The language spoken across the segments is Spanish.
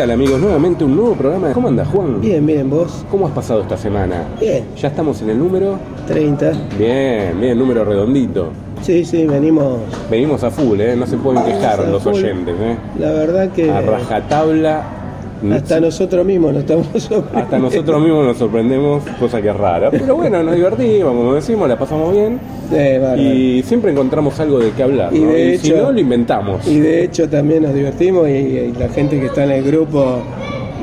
tal amigos? Nuevamente un nuevo programa. ¿Cómo anda Juan? Bien, bien, vos. ¿Cómo has pasado esta semana? Bien. Ya estamos en el número. 30. Bien, bien, número redondito. Sí, sí, venimos. Venimos a full, ¿eh? No se pueden quejar los full. oyentes, ¿eh? La verdad que A rajatabla. Hasta nosotros mismos nos estamos sorprendiendo. Hasta nosotros mismos nos sorprendemos, cosa que es rara. Pero bueno, nos divertimos, como decimos, la pasamos bien. Sí. Y siempre encontramos algo de qué hablar. Y ¿no? de Y si hecho- no, lo inventamos. Y de hecho también nos divertimos y, y la gente que está en el grupo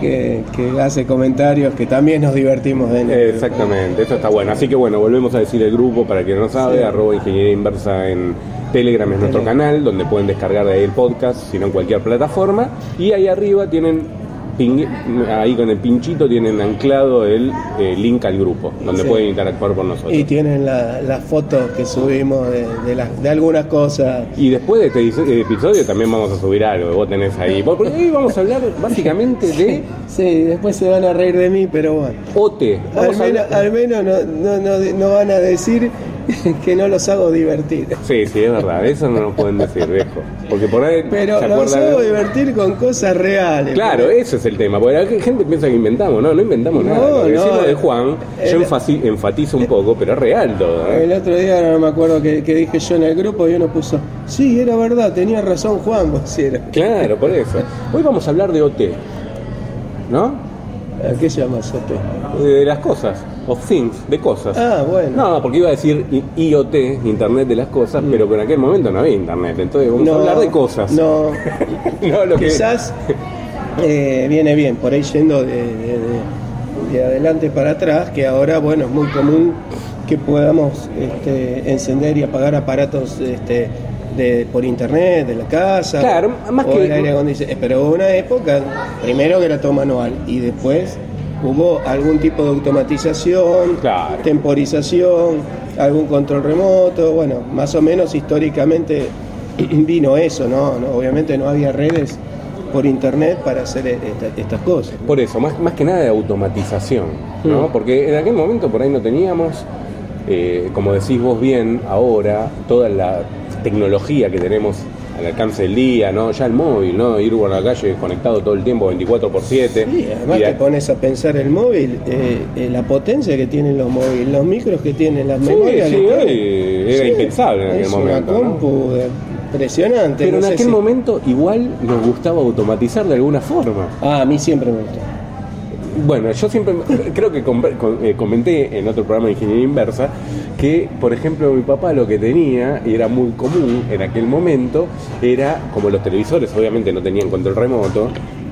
que, que hace comentarios que también nos divertimos el grupo. Exactamente, eso está bueno. Así que bueno, volvemos a decir el grupo para quien no sabe, Sí. arroba ingeniería inversa en Telegram es nuestro Telegram. canal, donde pueden descargar de ahí el podcast, si no en cualquier plataforma. Y ahí arriba tienen, ahí con el pinchito tienen anclado el eh, link al grupo, donde Sí. pueden interactuar con nosotros. Y tienen la- las fotos que subimos de, de las- de algunas cosas. Y después de este episodio también vamos a subir algo, vos tenés ahí. Porque hoy vamos a hablar básicamente de Sí, después se van a reír de mí, pero bueno. OT. Al menos, al menos no, no, no, no van a decir que no los hago divertir. Sí, sí, es verdad, eso no lo pueden decir, viejo. Porque por ahí Pero se los hago de- divertir con cosas reales. Claro, porque- ese es el tema, porque la gente piensa que inventamos, no, no inventamos No, nada. Lo que no, decimos de Juan, yo enfasi- enfatizo un poco, pero es real todo. ¿eh? El otro día no me acuerdo que, que dije yo en el grupo y uno puso, sí, era verdad, tenía razón Juan, vos. Claro, por eso. Hoy vamos a hablar de OT, ¿no? ¿A qué llamas OT? De las cosas, of things, de cosas. Ah, bueno. No, porque iba a decir IoT, Internet de las cosas, pero que en aquel momento no había Internet, entonces vamos a hablar de cosas. No, No, lo que- quizás eh, viene bien, por ahí yendo de, de- de- de adelante para atrás, que ahora, bueno, es muy común que podamos este, encender y apagar aparatos este, de, por internet, de la casa. Claro, más o que- el aire acondicionado. Pero hubo una época, primero que era todo manual, y después hubo algún tipo de automatización, Claro. temporización, algún control remoto, bueno, más o menos históricamente vino eso, ¿no? ¿no? Obviamente no había redes por internet para hacer esta- estas cosas. Por eso, más, más que nada de automatización, ¿no? Mm. Porque en aquel momento por ahí no teníamos, eh, como decís vos bien, ahora, toda la tecnología que tenemos al alcance del día, ¿no? Ya el móvil, ¿no? Ir por la calle conectado todo el tiempo, 24 por 7. Sí, además Y te pones a pensar el móvil, eh, eh, la potencia que tienen los móviles, los micros que tienen, las Sí, memorias. sí, que era impensable en aquel momento, impresionante. Pero no en aquel si- momento igual nos gustaba automatizar de alguna forma. Ah, a mí siempre me gustó. Bueno, yo siempre creo que eh, comenté en otro programa de ingeniería inversa que, por ejemplo, mi papá lo que tenía, y era muy común en aquel momento, era como los televisores obviamente no tenían control remoto.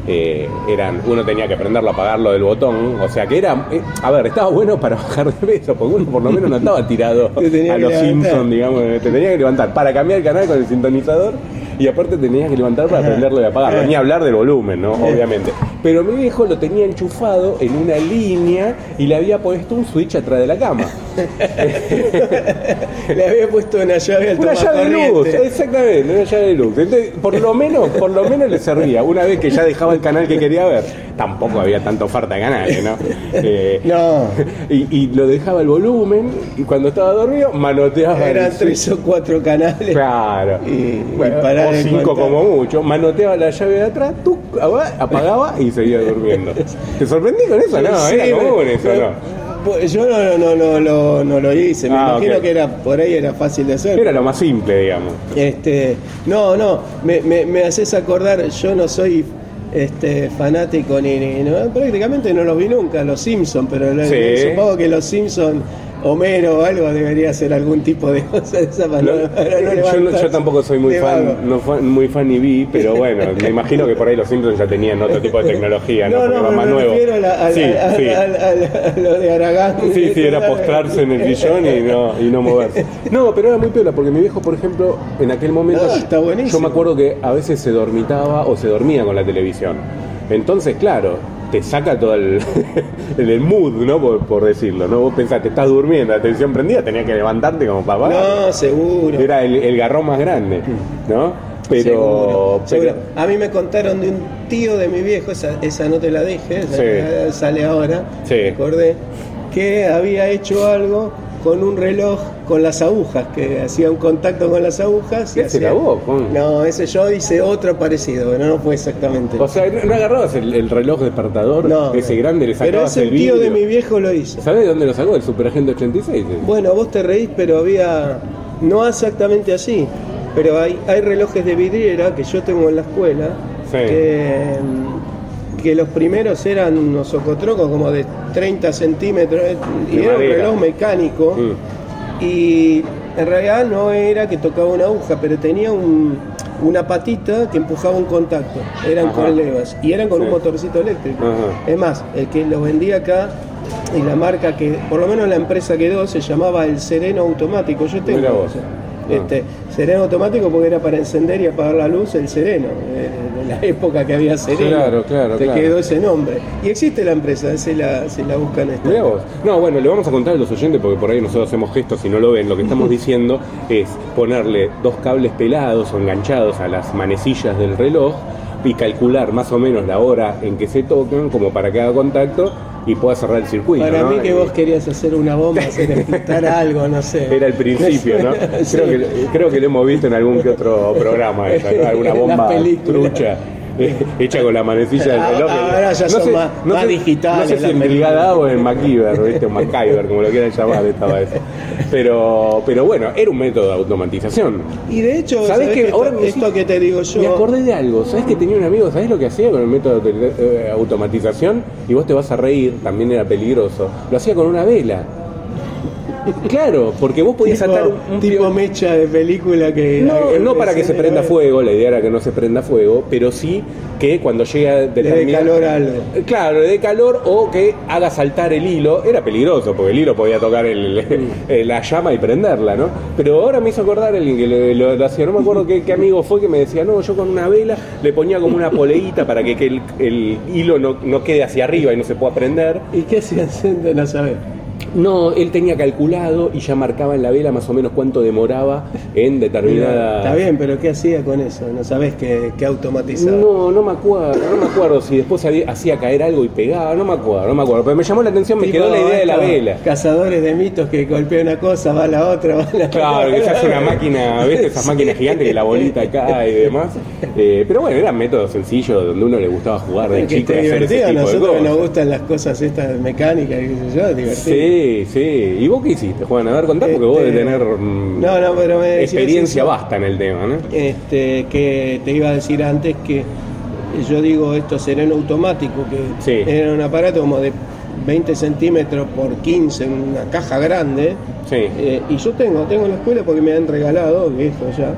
eh, eran uno tenía que prenderlo apagarlo del botón o sea que era eh, a ver estaba bueno para bajar de peso porque uno por lo menos no estaba tirado a los. Simpsons digamos te tenía que levantar para cambiar el canal con el sintonizador y aparte tenías que levantar para prenderlo y apagarlo ni hablar del volumen no obviamente pero mi viejo lo tenía enchufado en una línea y le había puesto un switch atrás de la cama. Le había puesto una llave al Una llave de luz, exactamente, una llave de luz. Entonces, por lo menos, por lo menos le servía. Una vez que ya dejaba el canal que quería ver, tampoco había tanta oferta de canales, ¿no? Eh, No, y, y lo dejaba el volumen y cuando estaba dormido manoteaba eran tres o cuatro canales. Claro. Y- Bueno, o cinco como mucho. Manoteaba la llave de atrás, tuc, apagaba y seguía durmiendo. ¿Te sorprendí con eso? No, Sí, era común eso, ¿no? Pues Yo no, no, no, no, no lo hice, me Ah, imagino que era por ahí era fácil de hacer. Era lo más simple, digamos. Este, no, no, me, me, me haces acordar, yo no soy este fanático ni, ni- no, prácticamente no los vi nunca, los Simpsons, pero Sí. supongo que los Simpsons, Homero o algo debería hacer algún tipo de cosa de esa Lo- no- yo, no- yo levantarse tampoco soy muy fan, no fan- muy fan ni vi, pero bueno, me imagino que por ahí los Simpsons ya tenían otro tipo de tecnología, ¿no? No, más me nuevo. refiero a, la- a- sí, a- sí. a- lo de Aragán. Sí, sí, era postrarse en el sillón y no, y no moverse. No, pero era muy piola, porque mi viejo, por ejemplo, en aquel momento. No, está buenísimo. Yo me acuerdo que a veces se dormitaba o se dormía con la televisión. Entonces, claro, te saca todo el, el, mood, ¿no? Por, por decirlo, ¿no? Vos pensás, te estás durmiendo, la televisión prendida, tenías que levantarte como papá. No, seguro. Era el, el garrón más grande, ¿no? Pero, Seguro, pero- seguro. A mí me contaron de un tío de mi viejo, esa, esa no te la dije, esa Sí. ya sale ahora, Sí. me acordé, que había hecho algo con un reloj con las agujas, que hacía un contacto con las agujas. y ¿Ese hacía- era vos? No, ese yo hice otro parecido, pero no fue exactamente. O sea, ¿no agarrabas el, el reloj despertador? no, ese grande, le Pero sacabas ese el tío de mi viejo lo hizo. ¿Sabés de dónde lo sacó? El Superagente 86. Bueno, vos te reís, pero había, no exactamente así, pero hay, hay relojes de vidriera que yo tengo en la escuela, Sí. que, que los primeros eran unos socotrocos como de 30 centímetros, eh, y era un reloj mecánico, Mm. y en realidad no era que tocaba una aguja, pero tenía un- una patita que empujaba un contacto, eran Ajá. con levas, y eran con Sí. un motorcito eléctrico. Ajá. Es más, el que lo vendía acá y la marca que, por lo menos la empresa quedó, se llamaba el Sereno Automático. Yo tengo vos. Este, Sereno Automático porque era para encender y apagar la luz el Sereno, eh, de la época que había Sereno. Claro, claro, Te claro. quedó ese nombre. Y existe la empresa, si la, si la buscan esta. No, bueno, le vamos a contar a los oyentes porque por ahí nosotros hacemos gestos y no lo ven. Lo que estamos diciendo es ponerle dos cables pelados o enganchados a las manecillas del reloj y calcular más o menos la hora en que se tocan como para que haga contacto y pueda cerrar el circuito. Para ¿no? mí que vos querías hacer una bomba, hacer explotar algo, no sé. Era el principio, ¿no? Sí. Creo, que, creo que lo hemos visto en algún que otro programa, esa, ¿no? alguna bomba trucha hecha con la manecilla del Ah, reloj. ahora ya son más- más digitales No sé si en. Brigada o en MacGyver, ¿viste? O MacGyver, como lo quieran llamar esta vez. Pero, pero bueno, era un método de automatización. Y de hecho, ¿Sabés ¿sabés que que ahora esto, me esto decís- que te digo yo. Me acordé de algo, ¿sabes que tenía un amigo? ¿Sabes lo que hacía con el método de eh, automatización? Y vos te vas a reír, también era peligroso. Lo hacía con una vela. Claro, porque vos podías tipo, atar un, tipo mecha de película que No, no para que se prenda fuego, la idea era que no se prenda fuego, pero sí que cuando llega le dé determinada- calor algo. Claro, le dé calor o que haga saltar el hilo. Era peligroso, porque el hilo podía tocar el- el- la llama y prenderla, ¿no? Pero ahora me hizo acordar alguien que lo, hacía. No me acuerdo qué, qué amigo fue que me decía, no, yo con una vela le ponía como una poleíta para que, que el, el hilo no, no quede hacia arriba y no se pueda prender. ¿Y qué se enciende? No sabés. No, él tenía calculado y ya marcaba en la vela más o menos cuánto demoraba en determinada... Está bien, pero ¿qué hacía con eso? No sabés qué, qué automatizaba. No, no me acuerdo, no me acuerdo si después había- hacía caer algo y pegaba, no me acuerdo, no me acuerdo, pero me llamó la atención, me Tipo quedó la idea de la vela. Cazadores de mitos que golpea una cosa, va la otra, va la Claro, que se hace una máquina, ¿ves? Esas máquinas gigantes que la bolita cae y demás. Eh, pero bueno, eran métodos sencillos donde uno le gustaba jugar de que chico ese divertido, a nosotros que nos gustan las cosas estas mecánicas, qué sé yo, divertido. Sí, sí. ¿Y vos qué hiciste, Juan? A ver, contá porque vos Este, de tener mm, no, no, pero me decías experiencia eso. basta en el tema, ¿no? este, que te iba a decir antes que yo digo esto sereno automático, que Sí. era un aparato como de 20 centímetros por 15, una caja grande, Sí. eh, y yo tengo, tengo en la escuela porque me han regalado, viejo ya,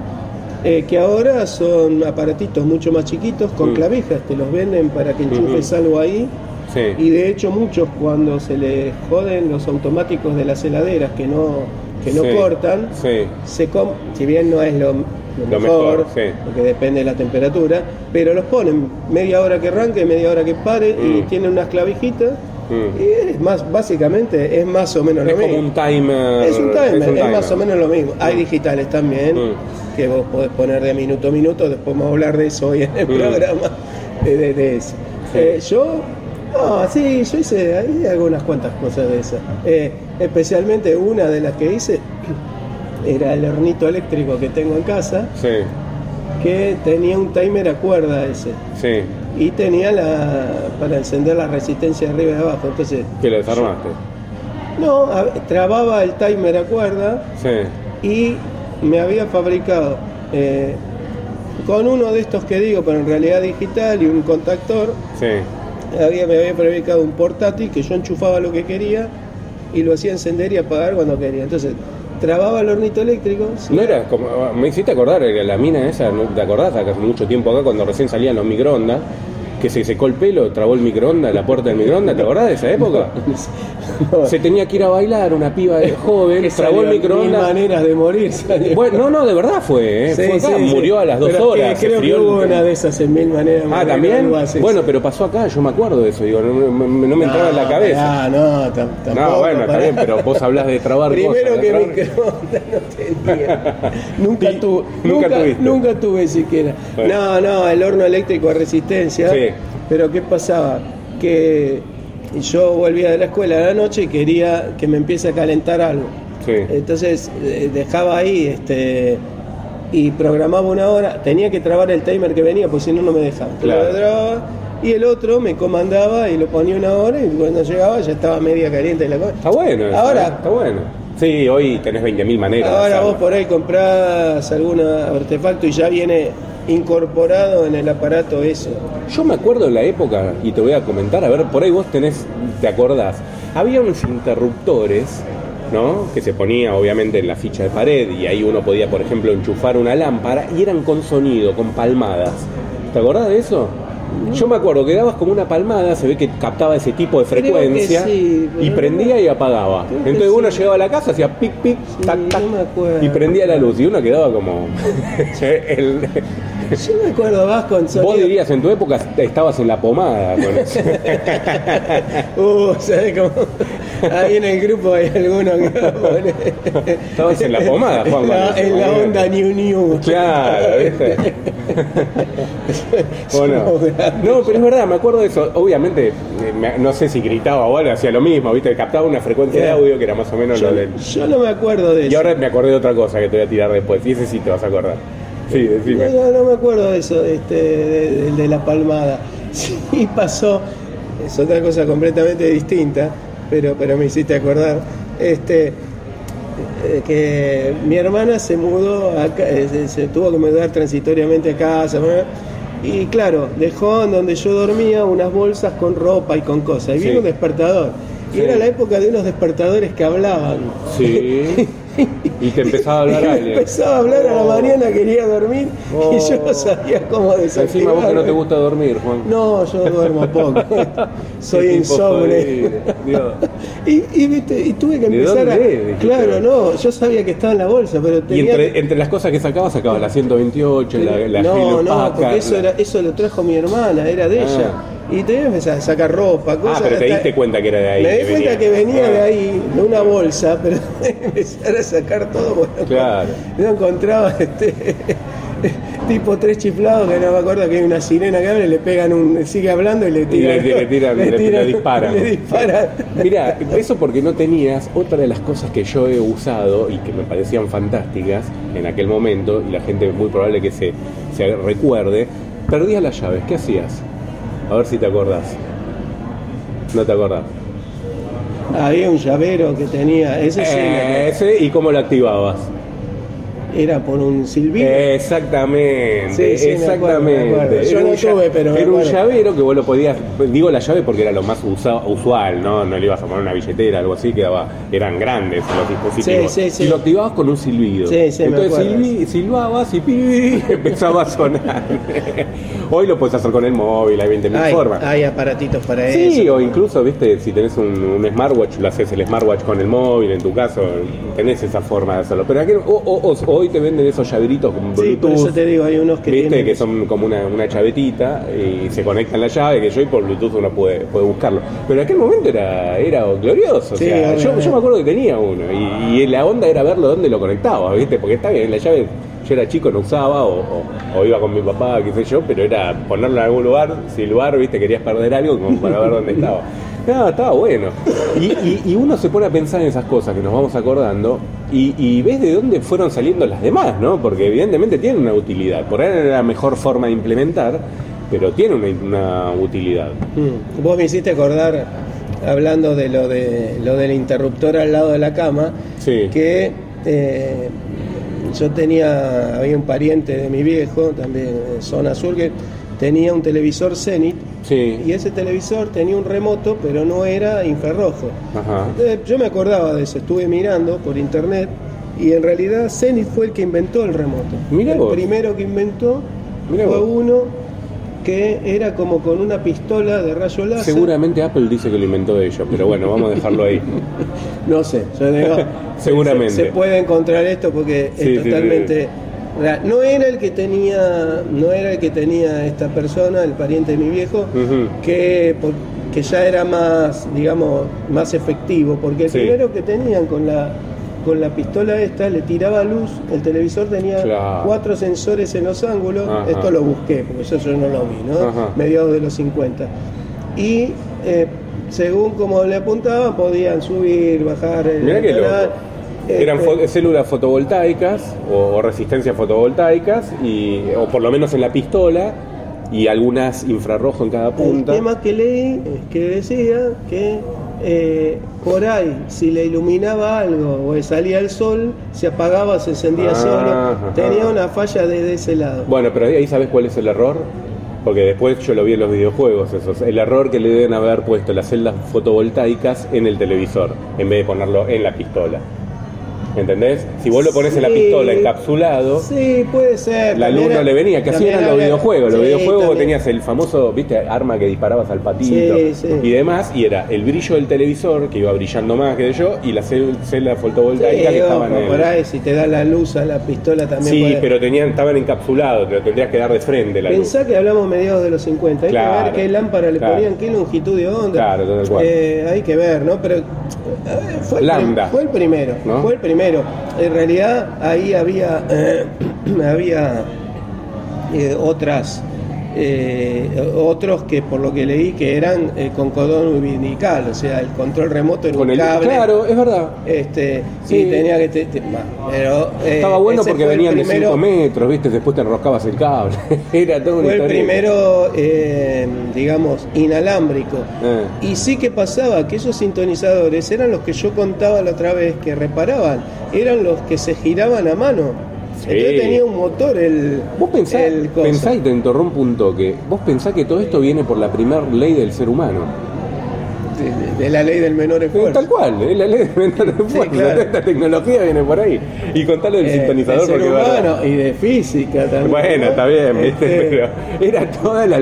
eh, que ahora son aparatitos mucho más chiquitos con Mm. clavijas, te los venden para que enchufes algo ahí. Sí. Y de hecho muchos cuando se les joden los automáticos de las heladeras que no, que no Sí. cortan, Sí. se com- si bien no es lo, lo Lo mejor, porque depende de la temperatura, pero los ponen media hora que arranque, media hora que pare y Mm. tienen unas clavijitas Mm. y es más, básicamente es más o menos Es lo como mismo. un timer. Es un timer, es, más o menos lo mismo. Hay Mm. digitales también, que vos podés poner de minuto a minuto, después vamos a hablar de eso hoy en el programa, de, de- eso. Eh, yo, no, sí, yo hice ahí algunas cuantas cosas de esas. Eh, especialmente una de las que hice era el hornito eléctrico que tengo en casa, Sí, que tenía un timer a cuerda ese. sí. Y tenía la para encender la resistencia de arriba y de abajo. Entonces, Que lo desarmaste. no, a- trababa el timer a cuerda Sí. y me había fabricado eh, con uno de estos que digo, pero en realidad digital y un contactor, Sí. Había, me había fabricado un portátil que yo enchufaba lo que quería y lo hacía encender y apagar cuando quería. Entonces, trababa el hornito eléctrico. No era como. Me hiciste acordar, era la mina esa. ¿te acordás? Hace mucho tiempo acá, cuando recién salían los microondas, que se secó el pelo, trabó el microondas, la puerta del microondas, ¿te acordás de esa época? Se tenía que ir a bailar, una piba de joven, trabó el salió, Mil microondas. maneras de morir. salió. Bueno, no, no, de verdad fue, ¿eh? Sí, fue acá, sí, sí. murió a las dos Pero es que horas. creo que el- hubo una de esas en mil maneras. de Ah, también. Bueno, pero pasó acá, yo me acuerdo de eso, digo, no, me- no me entraba en la cabeza. Ah, no, tam- tampoco. No, bueno, está bien, pero vos hablás de trabar Primero cosas. que microondas no nunca Sí, tuve. nunca Nunca, nunca tuve siquiera. Bueno. No, no, el horno eléctrico a resistencia. Sí. Pero ¿qué pasaba? Que yo volvía de la escuela a la noche y quería que me empiece a calentar algo. Sí. Entonces eh, dejaba ahí este y programaba una hora, tenía que trabar el timer que venía, porque si no, no me dejaba. Claro. Y el otro me comandaba y lo ponía una hora y cuando llegaba ya estaba media caliente la cosa. Está bueno. eso, Ahora- ¿eh? Está bueno. Sí, hoy tenés 20.000 maneras. de Ahora vos por ahí comprás algún artefacto y ya viene incorporado en el aparato eso. Yo me acuerdo en la época, y te voy a comentar, a ver, por ahí vos tenés, te acordás, había unos interruptores, ¿no? Que se ponía obviamente en la ficha de pared y ahí uno podía, por ejemplo, enchufar una lámpara y eran con sonido, con palmadas. ¿Te acordás de eso? Yo me acuerdo que dabas como una palmada, se ve que captaba ese tipo de frecuencia sí, y prendía y apagaba. Entonces uno sí. llegaba a la casa, hacía pic pic, tac tac y prendía la luz y uno quedaba como el- Yo me acuerdo vas con sonido. Vos dirías en tu época estabas en la pomada con eso. Uh, ¿sabes cómo? Ahí en el grupo hay alguno que va a poner- Estabas en la pomada, Juan, la, en la onda New New. Claro, ¿viste? ¿O no? Pero es verdad, me acuerdo de eso. Obviamente, eh, me- no sé si gritaba o algo, hacía lo mismo, ¿viste? Captaba una frecuencia de audio que era más o menos Yo, lo del. yo no me acuerdo de eso. Y ahora me acordé de otra cosa que te voy a tirar después, y ese sí te vas a acordar. Sí, decime. No, no me acuerdo de eso, este, de, de- de la palmada. Sí pasó, es otra cosa completamente distinta, pero, pero me hiciste acordar. Este, eh, que mi hermana se mudó acá, eh, se, se tuvo que mudar transitoriamente a casa. Y claro, dejó en donde yo dormía unas bolsas con ropa y con cosas. Y vino un despertador. Y Sí. era la época de unos despertadores que hablaban. Sí. Y te empezaba a hablar Y alguien. empezaba a hablar a la Oh. mañana, quería dormir y yo no Oh. sabía cómo desactivarlo. Encima vos que no te gusta dormir, Juan. No, yo duermo poco. Soy insomne. Y, y, viste, y tuve que ¿De empezar a. Claro, no, yo sabía que estaba en la bolsa, pero Y tenía. entre, entre las cosas que sacabas, sacabas la 128, la, la no, no, porque eso, era, eso lo trajo mi hermana, era de Ah. ella. Y que empezar a sacar ropa, Ah, cosas. pero te diste cuenta que era de ahí. Me di cuenta venía. que venía Ah. de ahí, de una bolsa, pero empezar a sacar todo. Bueno, Claro. No encontraba este tipo tres chiflados que no me acuerdo que hay una sirena que habla y le pegan un. sigue hablando y le Y tiran. le, le tiran, le, le disparan. Le disparan. Mira, eso porque no tenías otra de las cosas que yo he usado y que me parecían fantásticas en aquel momento, y la gente muy probable que se, se recuerde, perdías las llaves. ¿Qué hacías? A ver si te acordás. No te acordás. Había un llavero que tenía. Ese sí, Eh, ese, ¿Y cómo lo activabas? Era por un silbido. Exactamente, Sí, sí, me acuerdo, me exactamente. acuerdo. Yo Era no tuve, pero Era un llavero que vos lo podías, digo la llave porque era lo más usa- usual, ¿no? No le ibas a poner una billetera, algo así, que daba, eran grandes los dispositivos. Sí, sí, sí. Y lo activabas con un silbido. Sí, sí, Entonces silbi- silbabas y pi, empezaba a sonar. Hoy lo puedes hacer con el móvil, hay 20.000 hay, formas. hay aparatitos para Sí, eso. o incluso, viste, si tenés un, un smartwatch, lo haces el smartwatch con el móvil, en tu caso, tenés esa forma de hacerlo. Pero o, o- o- hoy te venden esos llaveritos con Bluetooth. Sí, por eso te digo, hay unos que Viste tienen que son como una, una chavetita y se conectan la llave que yo y por Bluetooth uno puede, puede buscarlo. Pero en aquel momento era, era glorioso. o Sí, sea, yo, yo me acuerdo que tenía uno y, y la onda era verlo dónde lo conectaba, ¿viste? Porque está bien, la llave yo era chico, no usaba o, o- o iba con mi papá, qué sé yo, pero era ponerlo en algún lugar, silbar, ¿viste? Querías perder algo como para ver dónde estaba. No, estaba bueno. Y, y- y uno se pone a pensar en esas cosas que nos vamos acordando y, y ves de dónde fueron saliendo las demás, ¿no? Porque evidentemente tienen una utilidad. Por ahí era la mejor forma de implementar, pero tiene una, una utilidad. Mm. Vos me hiciste acordar, hablando de lo de lo del interruptor al lado de la cama, Sí. que eh, yo tenía, había un pariente de mi viejo, también en zona sur, que tenía un televisor Zenit Sí. y ese televisor tenía un remoto, pero no era infrarrojo. Ajá. Entonces, yo me acordaba de eso, estuve mirando por internet y en realidad Zenit fue el que inventó el remoto. Mirá el vos. primero que inventó Mirá fue vos. uno que era como con una pistola de rayo láser. Seguramente Apple dice que lo inventó ellos, pero bueno, vamos a dejarlo ahí. No sé, yo digo, Seguramente. Se, se puede encontrar esto porque Sí, es totalmente. No era el que tenía, no era el que tenía esta persona, el pariente de mi viejo, que, ya era más, digamos, más efectivo, porque el Sí. primero que tenían con la con la pistola esta le tiraba luz, el televisor tenía Claro. cuatro sensores en los ángulos, Ajá. esto lo busqué, porque eso yo no lo vi, ¿no? Ajá. Mediados de los 50. Y eh, según como le apuntaban, podían subir, bajar el canal. Eran Este, fo- células fotovoltaicas o, o resistencias fotovoltaicas, y, o por lo menos en la pistola, y algunas infrarrojo en cada El punta. tema que leí es que decía que eh, por ahí, si le iluminaba algo o salía el sol, se apagaba, se encendía Ah, solo. ajá. Tenía una falla desde ese lado. Bueno, pero ahí sabes cuál es el error. Porque después yo lo vi en los videojuegos, esos. El error que le deben haber puesto las celdas fotovoltaicas en el televisor, en vez de ponerlo en la pistola. ¿Entendés? Si vos lo pones en la pistola encapsulado, Sí, puede ser. la luz no le venía, que así eran los videojuegos. Los videojuegos también. tenías el famoso, viste, arma que disparabas al patito Sí, y demás, y era el brillo del televisor que iba brillando más que yo, y las cel- celdas fotovoltaicas Sí, que estaban ojo, en por ahí, si te da la luz a la pistola también Sí, puede- pero tenían, estaban encapsulados, te lo tendrías que dar de frente la luz. Pensá que hablamos mediados de los 50, hay Claro, que ver qué lámpara le claro. ponían, qué longitud de onda. Claro, tal cual. Eh, hay que ver, ¿no? Pero eh, fue, el, Lambda. fue el primero, ¿No? fue el primero. En realidad ahí había, eh, había eh, otras, eh, otros que por lo que leí que eran eh, con cordón umbilical, o sea, el control remoto era Con un el, cable. claro, es verdad. Este, Sí. y tenía que te- te- bah, pero eh, Estaba bueno porque venían de primero- 5 metros, ¿viste? Después te enroscabas el cable. Era todo fue el primero, eh, digamos, inalámbrico. Eh. Y sí que pasaba que esos sintonizadores eran los que yo contaba la otra vez que reparaban, eran los que se giraban a mano. Sí. Entonces tenía un motor el. Vos pensás, el pensá y te interrumpo un toque. Vos pensás que todo esto viene por la primera ley del ser humano. De, de la ley del menor esfuerzo. Tal cual, es la ley del menor esfuerzo. claro. Esta tecnología viene por ahí. Y contalo del Eh, sintonizador porque humano y de física también. Bueno, ¿no? está bien, ¿viste? Este, Pero era toda la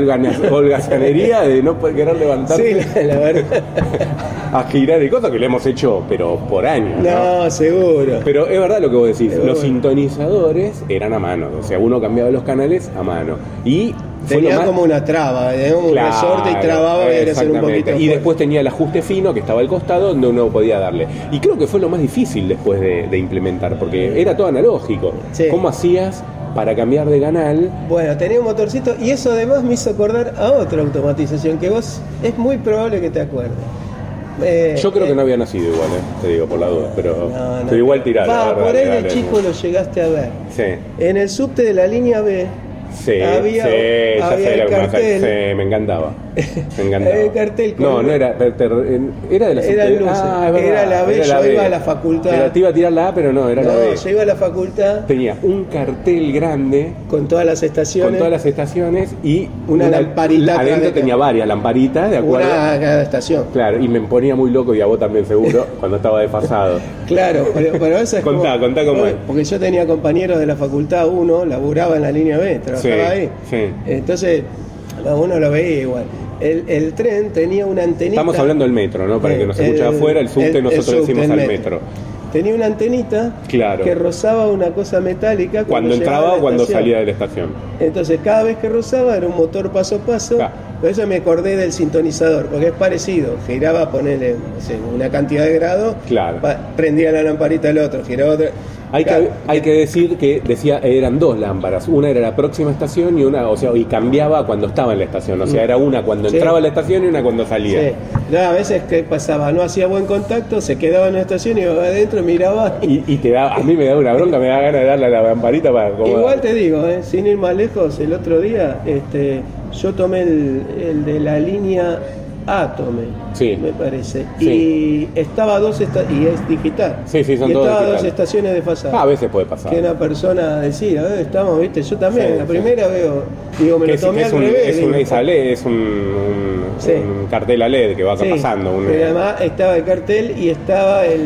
holgazanería de no poder querer levantarse Sí, la, la verdad. a girar y cosas que le hemos hecho, pero por años. ¿no? No, seguro. Pero es verdad lo que vos decís, los sintonizadores eran a mano, o sea, uno cambiaba los canales a mano. Y Tenía más... como una traba, tenía como Claro, un resorte y trababa y era hacer un exactamente. poquito. Y fuerte. después tenía el ajuste fino que estaba al costado donde uno podía darle. Y creo que fue lo más difícil después de, de implementar, porque era todo analógico. Sí. ¿Cómo hacías para cambiar de canal? Bueno, tenía un motorcito y eso además me hizo acordar a otra automatización que vos es muy probable que te acuerdes. Eh, Yo creo eh, que no había nacido igual, eh, te digo por la duda, pero, no, no. pero igual. Va, dale, por ahí de chico lo llegaste a ver. Sí, En el subte de la línea B sí, había, sí, ya había sé el cartel. sí, me encantaba. Me encantaba. El cartel No, no era, era de la Era luces. Ah, Era la B, era yo B. iba a la facultad. Era- te iba a tirar la A, pero no, era la No, B. yo iba a la facultad Tenía un cartel grande con todas las estaciones. con todas las estaciones y Una lamparita atrás Adentro tenía varias lamparitas, ¿de acuerdo? una a cada estación. Claro, y me ponía muy loco y a vos también seguro cuando estaba desfasado. Claro, pero, pero eso es Contá, como- contá cómo no, es. Porque yo tenía compañeros de la facultad, uno laburaba en la línea B, trabajaba Sí, ahí. sí. Entonces, a uno lo veía igual. El, el tren tenía una antenita. Estamos hablando del metro, ¿no? Para Eh, que nos escuche el- afuera, el subte el- el nosotros subte, decimos el al metro. metro. Tenía una antenita Claro. que rozaba una cosa metálica cuando, Cuando entraba o cuando estación. salía de la estación. Entonces, cada vez que rozaba era un motor paso a paso. Por eso me acordé del sintonizador, porque es parecido. Giraba, ponerle no sé, una cantidad de grados, Claro. prendía la lamparita del otro, giraba otra. Hay que, hay que decir que decía eran dos lámparas, una era la próxima estación y una, o sea, y cambiaba cuando estaba en la estación, o sea, era una cuando Sí. entraba a la estación y una cuando salía. Sí. No, a veces que pasaba, no hacía buen contacto, se quedaba en la estación, iba adentro, miraba. Y, y te da, a mí me da una bronca, me da ganas de darle a la lamparita para acomodar. Igual te digo, eh, sin ir más lejos, el otro día este, yo tomé el, el de la línea A, tomé, Sí. me parece. Sí. Y estaba a dos y es digital. Sí, sí, son y estaba a dos estaciones de pasada. Ah, a veces puede pasar. que una persona decía, eh, estamos, viste, yo también, la primera veo, digo, me Que lo es, tomé es al un, revés. es ISA LED, es un, un- un cartel a LED que va pasando. un- pero además estaba el cartel y estaba el,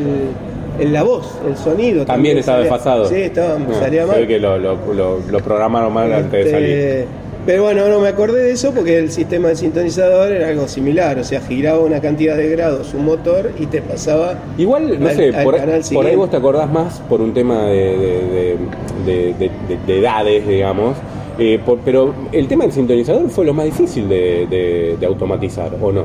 el- la voz, el sonido. también estaba salía- desfasado. Sí, estaba, Ah, salía se mal. ve que lo, lo, lo- lo programaron mal antes de Este, salir. Pero bueno, no me acordé de eso porque el sistema de sintonizador era algo similar, o sea, giraba una cantidad de grados un motor y te pasaba. Igual, no al- sé, al por, canal por ahí vos te acordás más por un tema de, de- de- de- de- de- de edades, digamos. eh, por- pero el tema del sintonizador fue lo más difícil de, de- de automatizar, ¿o no?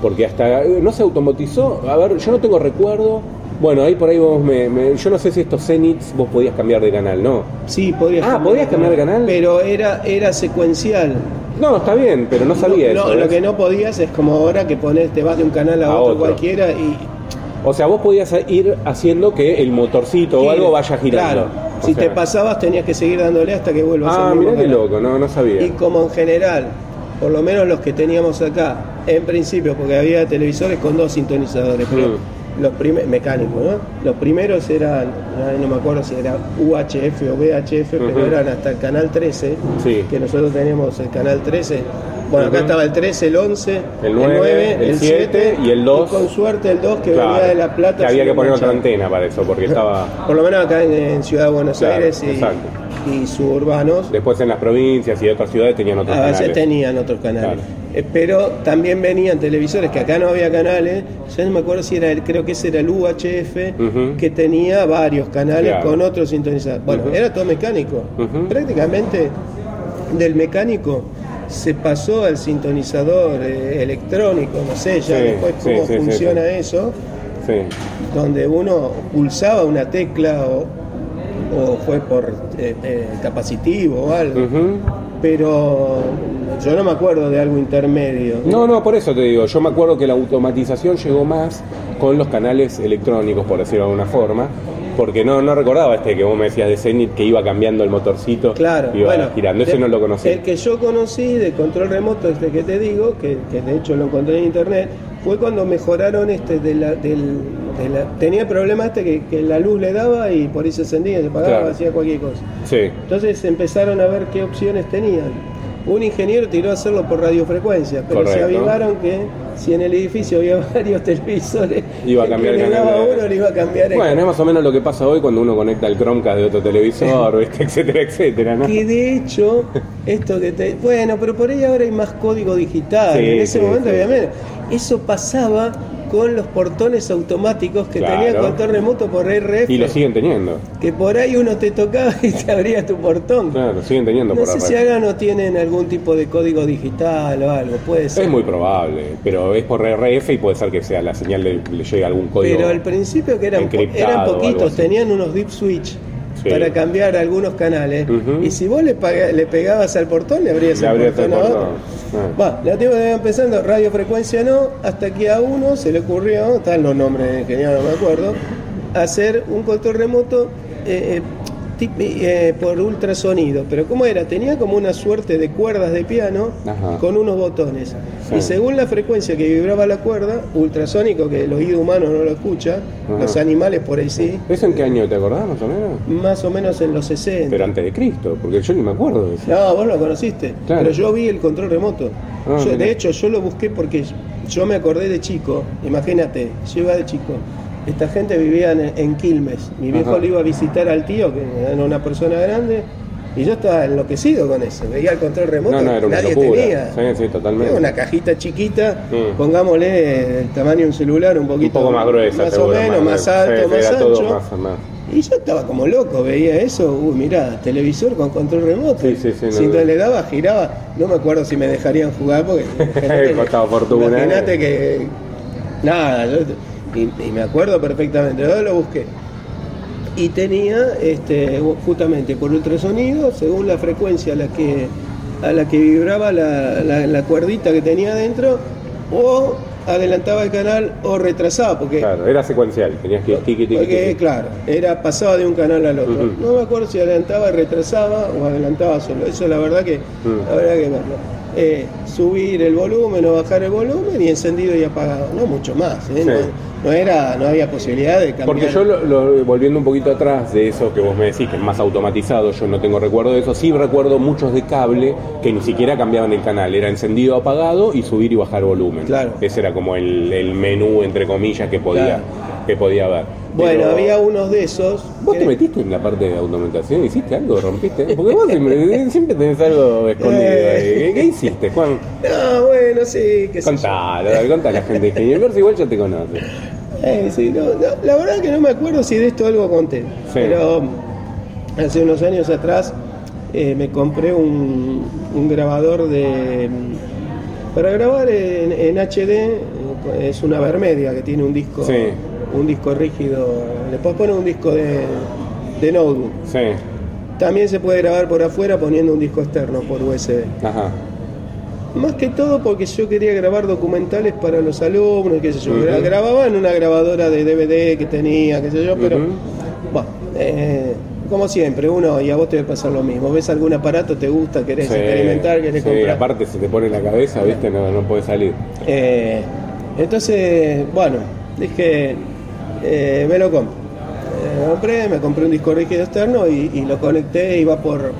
Porque hasta eh, no se automatizó. A ver, yo no tengo recuerdo. Bueno, ahí por ahí vos me, me- Yo no sé si estos Zenits vos podías cambiar de canal, ¿no? Sí, podías Ah, ¿podías cambiar de canal? Pero era, era secuencial. No, está bien, pero no sabía No, eso. no, lo que no podías es como ahora que pones, te vas de un canal a, A otro, otro. cualquiera y O sea, vos podías ir haciendo que el motorcito o algo vaya girando. Claro. O Si sea- te pasabas tenías que seguir dándole hasta que vuelvas Ah, al mismo mirá qué loco, no, no sabía. Y como en general, por lo menos los que teníamos acá, en principio, porque había televisores con dos sintonizadores, pero Mm. Los primeros, mecánicos, ¿no? Los primeros eran, no me acuerdo si era UHF o VHF, pero eran hasta el canal 13, Sí. que nosotros tenemos el canal 13. Bueno, acá estaba el 13, el 11, El 9, el 7 y el 2. con suerte el 2 que Claro, venía de La Plata. Que había que poner otra antena para eso, porque estaba. Por lo menos acá en, en Ciudad de Buenos Claro, Aires y, exacto. Y suburbanos. Después en las provincias y otras ciudades tenían otros A veces canales. tenían otros canales. Claro. Eh, pero también venían televisores que acá no había canales. Yo no me acuerdo si era el, creo que ese era el UHF, que tenía varios canales Claro. con otros sintonizados. Bueno, era todo mecánico. Prácticamente del mecánico se pasó al sintonizador eh, electrónico, no sé ya Sí, después cómo sí, sí, funciona eso, Sí. donde uno pulsaba una tecla o, o fue por eh, eh, capacitivo o algo pero yo no me acuerdo de algo intermedio. No, no, por eso te digo. Yo me acuerdo que la automatización llegó más con los canales electrónicos, por decirlo de alguna forma. Porque no, no recordaba este que vos me decías de Zenit que iba cambiando el motorcito. Claro, iba bueno, girando. Ese no lo conocí. El que yo conocí de control remoto, este que te digo, que, que de hecho lo encontré en internet, fue cuando mejoraron este de la, del, de la- tenía problemas este que, que la luz le daba y por ahí se encendía, se apagaba, Claro. hacía cualquier cosa. Sí. Entonces empezaron a ver qué opciones tenían. Un ingeniero tiró a hacerlo por radiofrecuencia, pero se avivaron que si en el edificio había varios televisores, Iba a el que cambiar le canal daba de- uno le iba a cambiar el Bueno, es más o menos lo que pasa hoy cuando uno conecta el Chromecast de otro televisor, ¿viste? etcétera, etcétera, ¿no? Que de hecho, esto que te. Bueno, pero por ahí ahora hay más código digital. Sí, en ese sí, momento sí. había menos. Eso pasaba con los portones automáticos que Claro. tenía control remoto por RF. Y lo siguen teniendo. Que por ahí uno te tocaba y te abría tu portón. Claro, lo siguen teniendo No por sé RF. si ahora no tienen algún tipo de código digital o algo, puede ser. Es muy probable, pero es por RF y puede ser que sea la señal de, le llegue algún código. Pero al principio que eran, po- eran poquitos, tenían unos deep switch Sí. para cambiar algunos canales. Y si vos le, pegabas al portón, le abrías Le el abrías portón el a portón. otro. Ah. Va, la empezando, radiofrecuencia no, hasta que a uno se le ocurrió, están los nombres de ingeniero, no me acuerdo, hacer un control remoto eh, eh, eh, por ultrasonido. Pero ¿cómo era? Tenía como una suerte de cuerdas de piano Ajá. con unos botones. Sí. Y según la frecuencia que vibraba la cuerda, ultrasónico, que el oído humano no lo escucha, Ajá. los animales por ahí sí, ¿Eso en qué año te acordás más o menos? más o menos en los 60. Pero antes de Cristo, porque yo ni me acuerdo de eso. No, vos lo conociste. Claro. Pero yo vi el control remoto. Ah, Yo- de hecho, yo lo busqué porque yo me acordé de chico. Imagínate, yo iba de chico. Esta gente vivía en, en Quilmes. Mi viejo Ajá. le iba a visitar al tío, que era una persona grande. Y yo estaba enloquecido con eso. Veía el control remoto. No, no, era una nadie locura. tenía. Sí, sí, totalmente. Era una cajita chiquita, Mm. pongámosle el tamaño de un celular un Un poquito poco más gruesa, más o menos, más, alto, más ancho. más. Y yo estaba como loco, veía eso, uy, mirá, televisor con control remoto. Sí, sí, sí, si no. le daba, giraba, no me acuerdo si me dejarían jugar porque Costaba fortuna, Imagínate eh. que nada, yo- y, y me acuerdo perfectamente, yo lo busqué. Y tenía este, justamente por ultrasonido, según la frecuencia a la que a la que vibraba la, la- la cuerdita que tenía adentro, o adelantaba el canal o retrasaba, porque Claro, era secuencial, tenías que ir tiqui, tiqui, porque, claro, era pasaba de un canal al otro. No me acuerdo si adelantaba, retrasaba o adelantaba solo. Eso la verdad que Mm. habrá que verlo. Eh, subir el volumen o bajar el volumen y encendido y apagado. No mucho más. ¿eh? Sí. No, no era, no había posibilidad de cambiar. Porque yo, lo- lo- volviendo un poquito atrás de eso que vos me decís, que es más automatizado, yo no tengo recuerdo de eso, sí recuerdo muchos de cable que ni siquiera cambiaban el canal, era encendido, apagado y subir y bajar volumen. Claro. Ese era como el, el menú, entre comillas, que podía, Claro. que podía haber. Bueno, Pero- había unos de esos. ¿Vos te metiste en la parte de automatización? ¿Hiciste algo? ¿Rompiste? Porque vos siempre, siempre tenés algo escondido ahí. ¿Qué, hiciste, Juan? No, bueno, sí, que Contalo, contale a la gente de Inverso, igual ya te conoce. Eh, sí, no, no, la verdad que no me acuerdo si de esto algo conté, pero hace unos años atrás eh, me compré un, un grabador de para grabar en, en HD eh, es una Vermedia que tiene un disco Sí. Un disco rígido le puedes poner un disco de, de notebook Sí, también se puede grabar por afuera poniendo un disco externo por USB ajá. Más que todo porque yo quería grabar documentales para los alumnos, qué sé yo. Gra- Grababa en una grabadora de DVD que tenía, qué sé yo, pero. Bueno, eh, como siempre, uno, y a vos te va a pasar lo mismo. Ves algún aparato, te gusta, querés Sí, experimentar, querés sí, comprar. aparte se te pone en la cabeza, viste, no, no puede salir. Eh, entonces, bueno, dije, eh, me lo compro. Me compré, me compré un disco rígido externo y, lo conecté, iba por,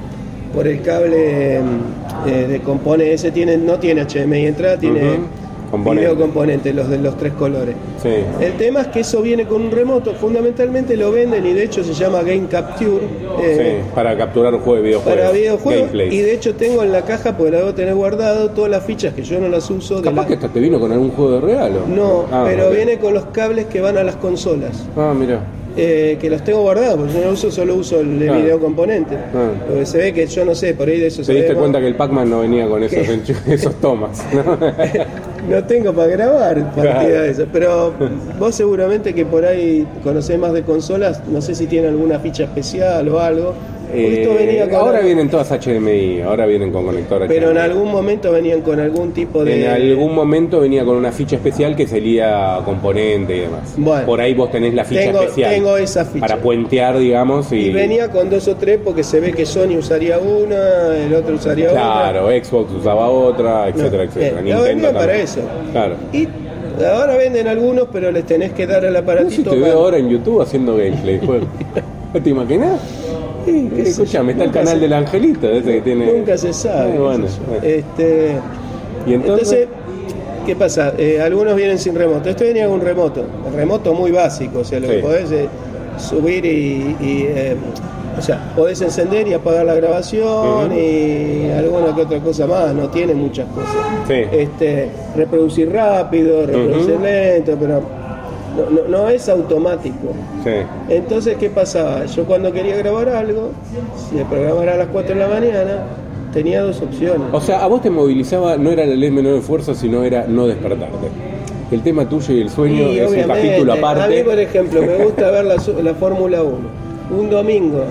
por el cable eh, de componente, ese tiene, no tiene HDMI entrada, tiene componente. video componente, los de los tres colores. Sí. El tema es que eso viene con un remoto, fundamentalmente lo venden y de hecho se llama Game Capture. eh, Sí, para capturar un juego de videojuegos. para videojuegos y de hecho tengo en la caja, porque la debo tener guardado, todas las fichas que yo no las uso. de Capaz la- que hasta te vino con algún juego de regalo. no, Ah, pero viene con los cables que van a las consolas. Ah, mira. Eh, que los tengo guardados, porque yo no uso, solo uso el de video componente. Ah. Porque se ve que yo no sé, por ahí de eso Te se diste ve cuenta que el Pac-Man no venía con esos, esos tomas. ¿no? No tengo para grabar partida Claro. de eso. Pero vos seguramente que por ahí conocés más de consolas, no sé si tiene alguna ficha especial o algo. Eh, ahora algo- vienen todas HDMI, ahora vienen con conector HDMI. Pero en algún momento venían con algún tipo de. En algún momento venía con una ficha especial que sería componente y demás. Bueno. Por ahí vos tenés la ficha Tengo- especial. tengo esa ficha. Para puentear, digamos. Y, Y venía con dos o tres porque se ve que Sony usaría una, el otro usaría otra. Claro, Xbox usaba otra, etcétera, No, etcétera. eh, Nintendo para eso. Claro. Y ahora venden algunos, pero les tenés que dar al No sé si aparatito. te para- veo ahora en YouTube haciendo gameplay. ¿No te imaginas? Sí, qué Escuchame, está el canal se- del Angelito, ese que tiene. Nunca se sabe. Eh, bueno. Este, Y entonces, entonces, ¿qué pasa? Eh, algunos vienen sin remoto. Este venía con un remoto. El remoto muy básico, o sea, lo Sí. que podés es subir y. y, eh, o sea, podés encender y apagar la grabación y alguna que otra cosa más, no tiene muchas cosas. Sí. Este, reproducir rápido, reproducir Ujú. lento, pero no, no- no es automático. sí. Entonces, ¿qué pasaba? Yo cuando quería grabar algo, si el programa era a las 4 de la mañana, tenía dos opciones. O sea, a vos te movilizaba, no era la ley menor de esfuerzo, sino era no despertarte. El tema tuyo y el sueño Y es un capítulo A mí, aparte. por ejemplo, me gusta ver la, la Fórmula 1. Un domingo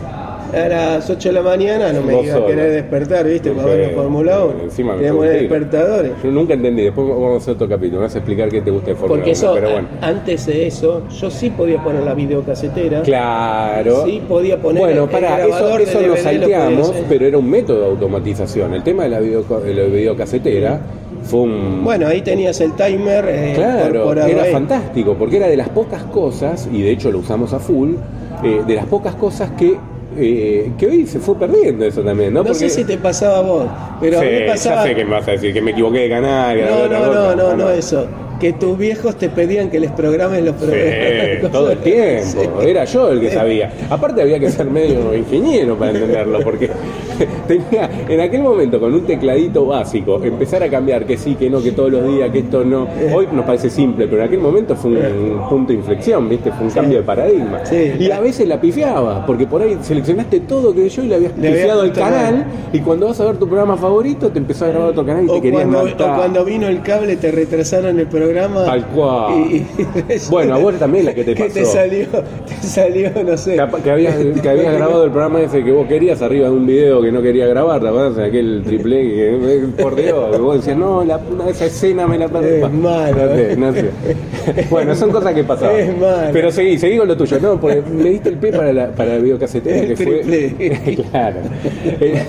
a las 8 de la mañana no me iba a querer despertar, ¿viste? Para ver la Fórmula 1. encima me Tenemos despertadores. Yo nunca entendí, después vamos a hacer otro capítulo, me vas a explicar qué te gusta de Fórmula Porque 1, eso, pero bueno. a- antes de eso, yo sí podía poner la videocasetera. Claro. Sí, podía poner Bueno, el- para el eso, eso lo salteamos, pero era un método de automatización. El tema de la, video, de la videocasetera fue un. Bueno, ahí tenías el timer. eh, Claro, era ahí. fantástico, porque era de las pocas cosas, y de hecho lo usamos a full, eh, de las pocas cosas que, eh, que hoy se fue perdiendo eso también, ¿no? No, sé si te pasaba a vos, pero a mí Sí, me pasaba. Ya sé que me vas a decir, que me equivoqué de canal. No, no, no, no, no eso. Que tus viejos te pedían que les programes los programas. Sí, todo el tiempo. Era yo el que sabía. Aparte había que ser medio ingeniero para entenderlo, porque tenía en aquel momento con un tecladito básico empezar a cambiar que sí, que no, que todos los días, que esto no. Hoy nos parece simple, pero en aquel momento fue un punto de inflexión, ¿viste? Fue un cambio de paradigma. Sí. Y a veces la pifiaba, porque por ahí seleccionaste todo que yo y le habías Le pifiado el puesto canal, mal. y cuando vas a ver tu programa favorito te empezó a grabar otro canal y O te querías cuando, matar. o cuando vino el cable te retrasaron el programa. Tal cual. Y, y- Bueno, a vos también la que te Que te pasó. salió, te salió, no sé. Capa- Que habías, que habías grabado el programa ese que vos querías arriba de un video que no quería grabar, ¿te acuerdas? Aquel triple que, eh, por Dios, que vos decías, no, la, esa escena me la perdí. Es malo, No sé, no sé. Bueno, son cosas que pasaban. Es malo. Pero seguí, seguí con lo tuyo, ¿no? Porque me diste el pie para la, para la videocasetera, El que fue. triple. claro. Eh,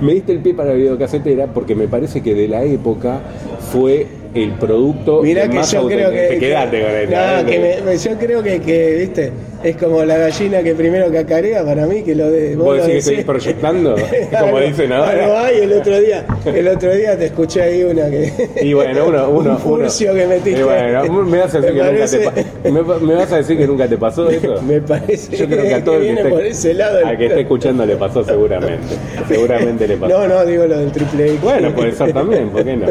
me diste el pie para la videocasetera porque me parece que de la época fue el producto. Mirá que más yo creo que. Te quedaste con él. No, que me- yo creo que, que, viste, es como la gallina que primero cacarea para mí, que lo de. ¿Vos lo decís que estoy proyectando? Como dicen ahora. hay, el otro día, el otro día te escuché ahí una que. Y bueno, uno, uno, un furcio uno. que metiste. Y bueno, me vas a decir Me que nunca te me, me vas a decir que nunca te pasó eso. Me parece Yo creo que a todo el que viene esté, por ese lado. al que esté escuchando le pasó seguramente. Seguramente le pasó. No, no, digo lo del triple X. Bueno, puede ser también, ¿por qué no?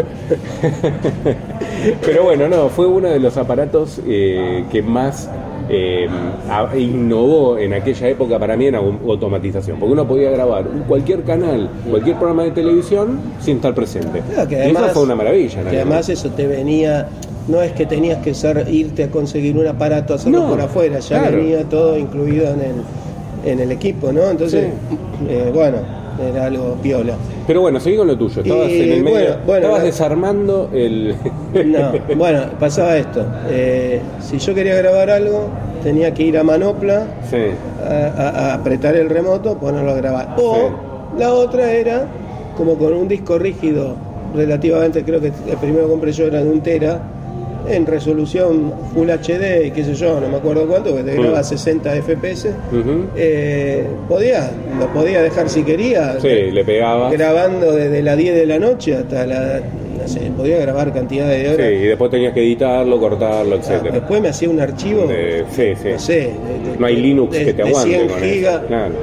Pero bueno, no, fue uno de los aparatos eh, que más eh, a- innovó en aquella época para mí en au- automatización, porque uno podía grabar cualquier canal, cualquier programa de televisión sin estar presente. Claro, que y además, eso fue una maravilla. Que además eso te venía, no es que tenías que ser, irte a conseguir un aparato, hacerlo No, por afuera, ya claro. venía todo incluido en el, en el equipo, ¿no? Entonces, eh, bueno, era algo piola. Pero bueno, seguí con lo tuyo. Estabas Y, en el medio. bueno, bueno, estabas desarmando el. No, bueno, pasaba esto. Eh, si yo quería grabar algo, tenía que ir a Manopla, sí. a, a- a apretar el remoto, ponerlo a grabar. O la otra era como con un disco rígido, relativamente, creo que el primero que compré yo era de un tera, en resolución Full HD y qué sé yo, no me acuerdo cuánto, que te graba Mm. 60 FPS. Ujú. Eh, podía, lo podía dejar si quería. Sí, le pegaba. Grabando desde las 10 de la noche hasta la. Podía grabar cantidad de horas. y después tenías que editarlo, cortarlo, Ah, etcétera. después me hacía un archivo. De- sí, sí. No sé. de- de- No hay Linux que te aguante 100 con gigas. eso. Claro.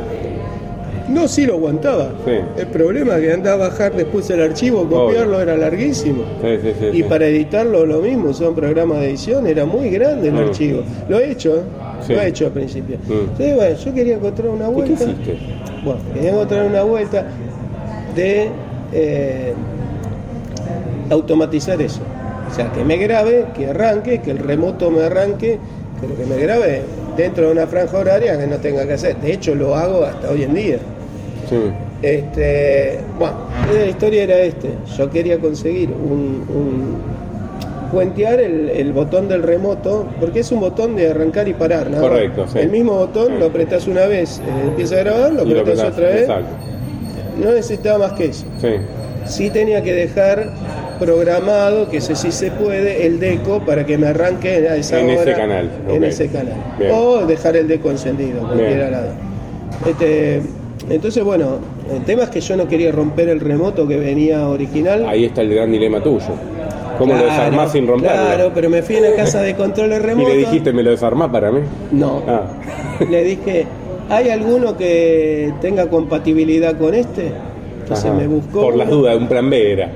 No, sí lo aguantaba. Sí. El problema es que andaba a bajar después el archivo, copiarlo Obvio. era larguísimo. Sí, sí, sí, Y sí. para editarlo lo mismo, son programas de edición, era muy grande el Mm. archivo. Lo he hecho, ¿eh? Sí. lo he hecho al principio. Mm. Entonces, bueno, yo quería encontrar una ¿Y qué vuelta. Bueno, quería encontrar una vuelta de eh, automatizar eso. O sea, que me grabe, que arranque, que el remoto me arranque, pero que me grabe dentro de una franja horaria que no tenga que hacer. De hecho, lo hago hasta hoy en día. Sí. Este, bueno, la historia era este. Yo quería conseguir un, un- puentear el, el botón del remoto, porque es un botón de arrancar y parar, más. Correcto, sí. El mismo botón lo apretás una vez, eh, empieza a grabar, lo apretás, otra vez. Exacto. No necesitaba más que eso. Sí. Sí tenía que dejar programado, que ese sí se puede, el deco para que me arranque a esa En ese canal, En ese canal. Bien. O dejar el deco encendido, cualquiera Bien. lado. Este, entonces, bueno, el tema es que yo no quería romper el remoto que venía original. Ahí está el gran dilema tuyo. ¿Cómo lo Claro, desarmás sin romperlo? Claro, pero me fui a la casa de control de y remoto. le dijiste, ¿me lo desarmás para mí? No. Ah. Le dije, ¿hay alguno que tenga compatibilidad con este? Entonces Ajá. me buscó. Por las dudas, un plan B era.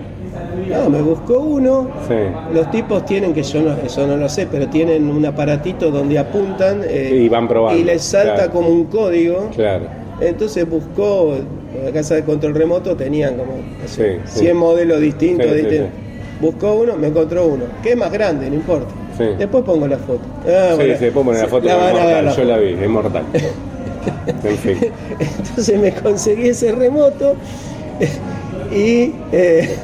No, me buscó uno. Sí. Los tipos tienen, que yo no, eso no lo sé, pero tienen un aparatito donde apuntan eh, Y van probando, y les salta claro. como un código. Claro. Entonces buscó, en la casa de control remoto tenían como no sé, Sí, sí. 100 modelos distintos. Distintos. Buscó uno, me encontró uno, que es más grande, no importa. Sí. Después pongo la foto. Ah, sí, bueno, sí, puedo poner la foto, la van a ver la Yo foto. la vi, es mortal. en fin. Entonces me conseguí ese remoto y eh,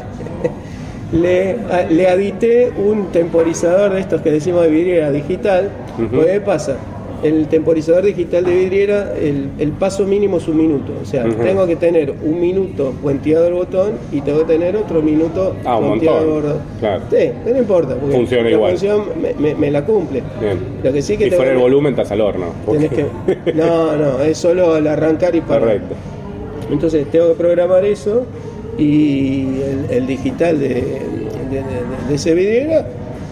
le, a- le adité un temporizador de estos que decimos de vidriera digital. Ujú. Pues, ¿qué pasa? El temporizador digital de vidriera, el, el paso mínimo es un minuto. O sea, tengo que tener un minuto puenteado el botón y tengo que tener otro minuto Ah, puenteado el botón. Claro. Sí, no importa. porque Funciona la igual. función me, me- me la cumple. Bien. Lo que sí que y fuera el volumen estás al horno. tenés porque- que- No, no, es solo al arrancar y parar. Correcto. Entonces tengo que programar eso y el, el digital de, de- de- de ese vidriera.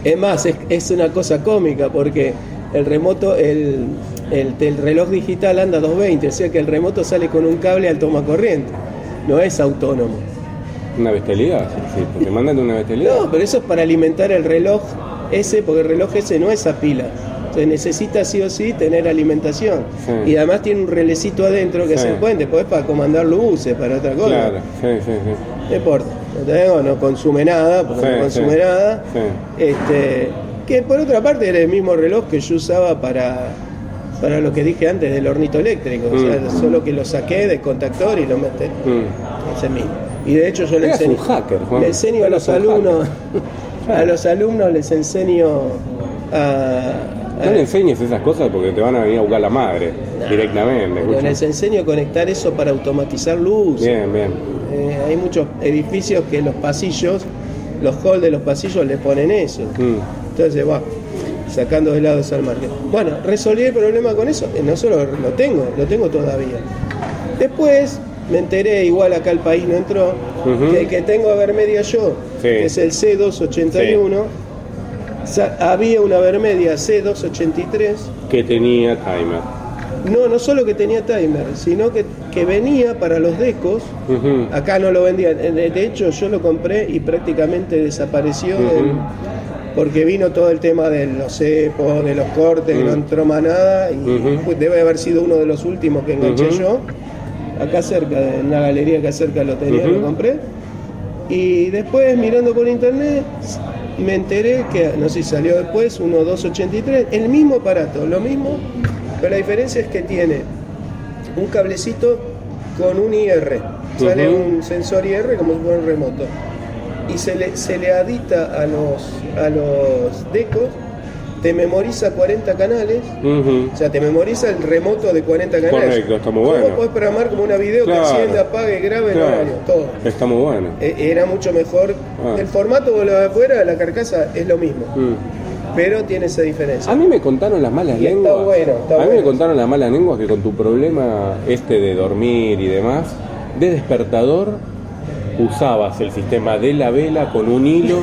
Es más, es, es una cosa cómica porque el remoto, el, el, el reloj digital anda a 220, o sea que el remoto sale con un cable al toma corriente. No es autónomo. Una bestialidad. Sí, sí, te mandan una bestialidad. No, pero eso es para alimentar el reloj ese, porque el reloj ese no es a pila. Entonces necesita sí o sí tener alimentación. Sí. Y además tiene un relecito adentro que Sí. se puede, después para comandar luces, para otra cosa. Claro, sí, sí, sí. No importa, no consume nada, porque Sí, no consume nada. Este, que por otra parte era el mismo reloj que yo usaba para, para lo que dije antes del hornito eléctrico. O sea, Mm. solo que lo saqué del contactor y lo metí. Mm. Ese mismo. Y de hecho yo le enseño, hacker, le enseño a los alumnos, a los alumnos les enseño a, No le enseñes esas cosas porque te van a venir a buscar la madre directamente. pero les enseño a conectar eso para automatizar luz. Bien, bien. Eh, hay muchos edificios que los pasillos, los halls de los pasillos le ponen eso. Mm. Entonces, va, sacando de lado San Martín. Bueno, resolví el problema con eso, eh, no solo lo tengo, lo tengo todavía. Después me enteré, igual acá el país no entró, que el que tengo a ver media yo, Sí. que es el C281, sa- había una Vermedia C283, Que tenía timer. no, no solo que tenía timer, sino que, que venía para los decos, acá no lo vendían, Eh, de hecho yo lo compré y prácticamente desapareció en- porque vino todo el tema de los cepos, de los cortes, que no entró más nada, y debe haber sido uno de los últimos que enganché yo. Acá cerca, en una galería acá cerca lo tenía, lo compré. Y después, mirando por internet, me enteré que, no sé si salió después, uno 283, el mismo aparato, lo mismo, pero la diferencia es que tiene un cablecito con un IR. Sale un sensor IR como si fuera un remoto. Y se le, se le adita a los, a los decos, te memoriza 40 canales, o sea, te memoriza el remoto de 40 canales. Correcto, está muy bueno. podés programar como una video Claro. que encienda, apague, grabe Claro. horario, todo. Está muy bueno. Eh, Era mucho mejor. Ah. El formato vos lo de afuera, la carcasa es lo mismo, Mm. pero tiene esa diferencia. A mí me contaron las malas Y está lenguas. bueno, está a mí me contaron las malas lenguas que con tu problema este de dormir y demás, de despertador usabas el sistema de la vela con un hilo,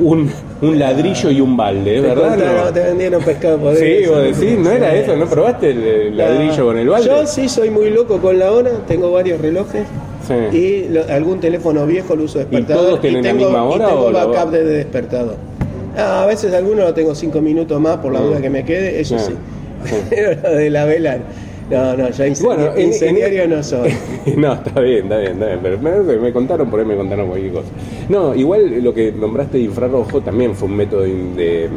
un, un ladrillo y un balde, ¿es Te verdad? contaron, no? te vendieron pescado. Sí, vos decís, ¿no era eso? ¿No probaste el, ladrillo con el balde? Yo sí soy muy loco con la hora, tengo varios relojes Sí. y lo- algún teléfono viejo lo uso despertador. todos tienen la tengo, misma hora y tengo o la- backup de despertador. Ah, a veces algunos lo tengo cinco minutos más por la Mm. duda que me quede, eso Sí. sí. Sí. Pero lo de la vela, no, no, yo incendi- Bueno, en- incendiario en- no soy. no, está bien, está bien, está bien. Pero me, me contaron, por ahí me contaron cualquier cosa. No, igual lo que nombraste de infrarrojo también fue un método de, de-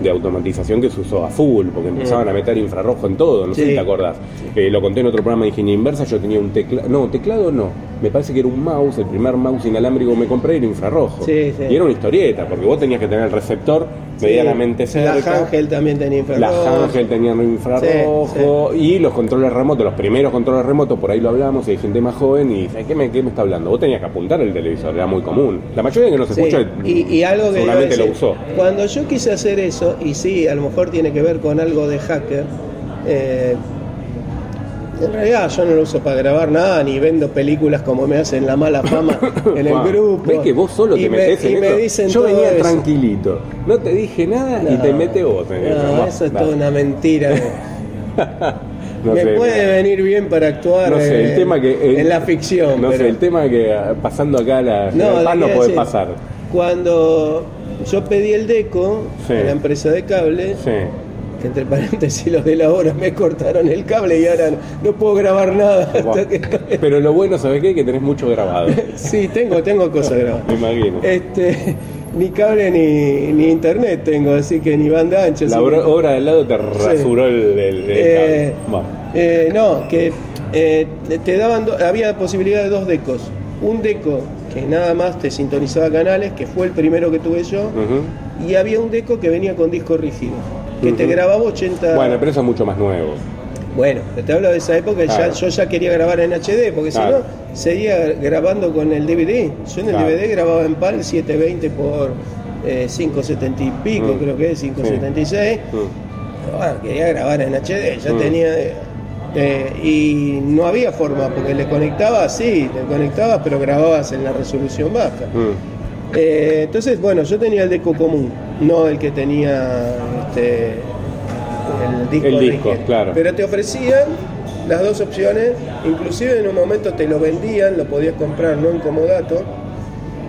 de automatización que se usó a full, porque empezaban a meter infrarrojo en todo, no sé Mm. Sí. si te acordás. Eh, lo conté en otro programa de ingeniería inversa, yo tenía un teclado, no, teclado no, me parece que era un mouse, el primer mouse inalámbrico que me compré era infrarrojo. Sí, sí. Y era una historieta, porque vos tenías que tener el receptor medianamente cerca. La Ángel también tenía infrarrojo. Las Ángel tenían infrarrojo y los controles remotos, los primeros controles remotos, por ahí lo hablamos, y hay gente más joven y dice, ¿qué me, qué me está hablando? Vos tenías que apuntar el televisor, era muy común. La mayoría que nos escucha y, y algo que seguramente lo usó. Cuando yo quise hacer eso, y sí, a lo mejor tiene que ver con algo de hacker, eh, en realidad yo no lo uso para grabar nada, ni vendo películas como me hacen la mala fama en el grupo. ¿Ves que vos solo Y te me- metés en y me eso? dicen Yo todo venía eso. tranquilito, no te dije nada y te mete vos en eso. No, Va, eso es toda una mentira. No me sé, puede mira. venir bien para actuar No sé, el eh, tema que. el- en la ficción. No pero- sé, el tema que ah, pasando acá la. No, pan le no puede decir, pasar. Cuando yo pedí el DECO Sí. a la empresa de cable, Sí. que entre paréntesis los de la hora me cortaron el cable y ahora no, no puedo grabar nada. Buah. hasta que- Pero lo bueno, ¿sabes qué? Que tenés mucho grabado. sí, tengo, tengo cosas grabadas. Me imagino. Este, ni cable ni, ni internet tengo, así que ni banda ancha. La obra, del lado te rasuró el, el- el Eh, cable. Eh, no, que eh, te daban, do- había posibilidad de dos decos. Un deco que nada más te sintonizaba canales, que fue el primero que tuve yo, y había un deco que venía con disco rígido, que te grababa 80... Bueno, pero eso es mucho más nuevo. Bueno, te hablo de esa época, ya- yo ya quería grabar en HD, porque si no, seguía grabando con el DVD. Yo en el Claro. DVD grababa en PAL 720 por eh, 570 y pico, Mm. creo que es, 576. Mm. Bueno, quería grabar en HD, ya Mm. tenía... eh, y no había forma, porque le conectabas, sí, le conectabas, pero grababas en la resolución baja. Mm. Eh, entonces, bueno, yo tenía el deco común, no el que tenía este, el disco. El disco, claro. Pero te ofrecían las dos opciones, inclusive en un momento te lo vendían, lo podías comprar, no en comodato.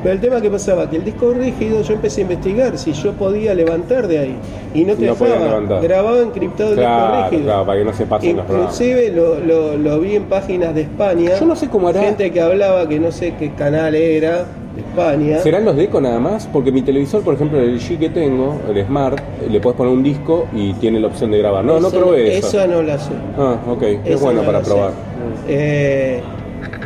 Pero el tema que pasaba, que el disco rígido yo empecé a investigar si yo podía levantar de ahí. Y no te No dejaba, grababa encriptado el Claro, disco rígido. claro, para que no se pasen los. Inclusive lo, lo, lo vi en páginas de España. Yo no sé cómo hará- Gente que hablaba que no sé qué canal era, de España. ¿Serán los Deco nada más? Porque mi televisor, por ejemplo, el G que tengo, el Smart, le puedes poner un disco y tiene la opción de grabar. No, no probé eso. Esa no la sé. Ah, ok. Es bueno no para probar. Eh,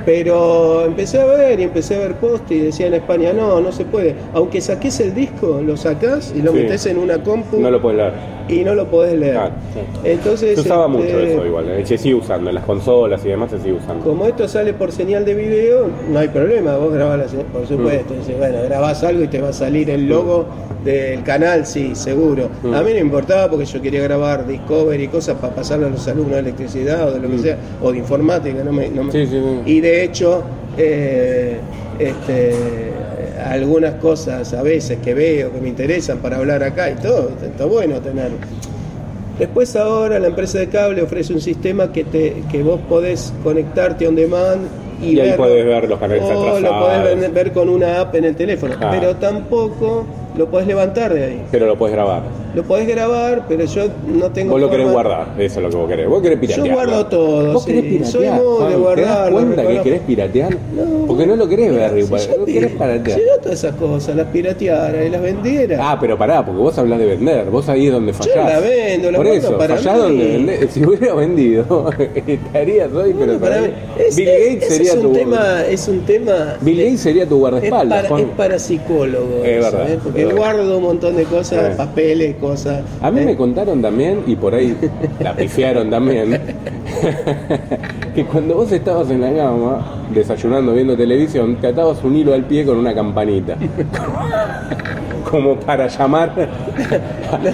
pero empecé a ver y empecé a ver post y decía en España, no, no se puede. Aunque saques el disco, lo sacás y lo Sí. metes en una compu No lo puedes leer. y no lo podés leer. Sí. Entonces, Se usaba este, mucho eso igual. eh, Se sigue usando. En las consolas y demás se sigue usando. Como esto sale por señal de video, no hay problema, vos grabás la señal, por supuesto. Mm. Bueno, grabás algo y te va a salir el logo del canal, sí, seguro. Mm. A mí no importaba porque yo quería grabar Discovery y cosas para pasarlo a los alumnos de electricidad o de lo que Mm. sea, o de informática, no me, no me- Sí, sí, sí. Y de hecho, eh, este, algunas cosas a veces que veo que me interesan para hablar acá y todo, está bueno tenerlo. Después ahora la empresa de cable ofrece un sistema que te que vos podés conectarte on demand y, Y ahí podés ver los canales o lo podés ver, ver con una app en el teléfono, Ah. pero tampoco lo podés levantar de ahí. Pero lo puedes grabar. Lo podés grabar, pero yo no tengo. Vos lo querés forma- guardar, eso es lo que vos querés. Vos querés piratear. Yo guardo todo, Vos sí. querés piratear. Soy muy de Juan, ¿Te das cuenta que querés piratear? No. Porque no lo querés ver Si igual, yo te- querés piratear. Si yo todas esas cosas las pirateara y las vendiera. Ah, pero pará, porque vos hablas de vender, vos ahí es donde fallás. la vendo, la Por eso, para fallás mí. donde vendés. Si hubiera vendido, estarías hoy, pero para mí- es- Bill es- Gates sería es un tu tema, es un tema Bill Gates sería tu es guardaespaldas, para, Juan. es para psicólogos, Es verdad, ¿sabes? porque es guardo un montón de cosas, papeles, cosas. A mí ¿eh? me contaron también, y por ahí la pifiaron también, que cuando vos estabas en la cama, desayunando, viendo televisión, te atabas un hilo al pie con una campanita. Como para llamar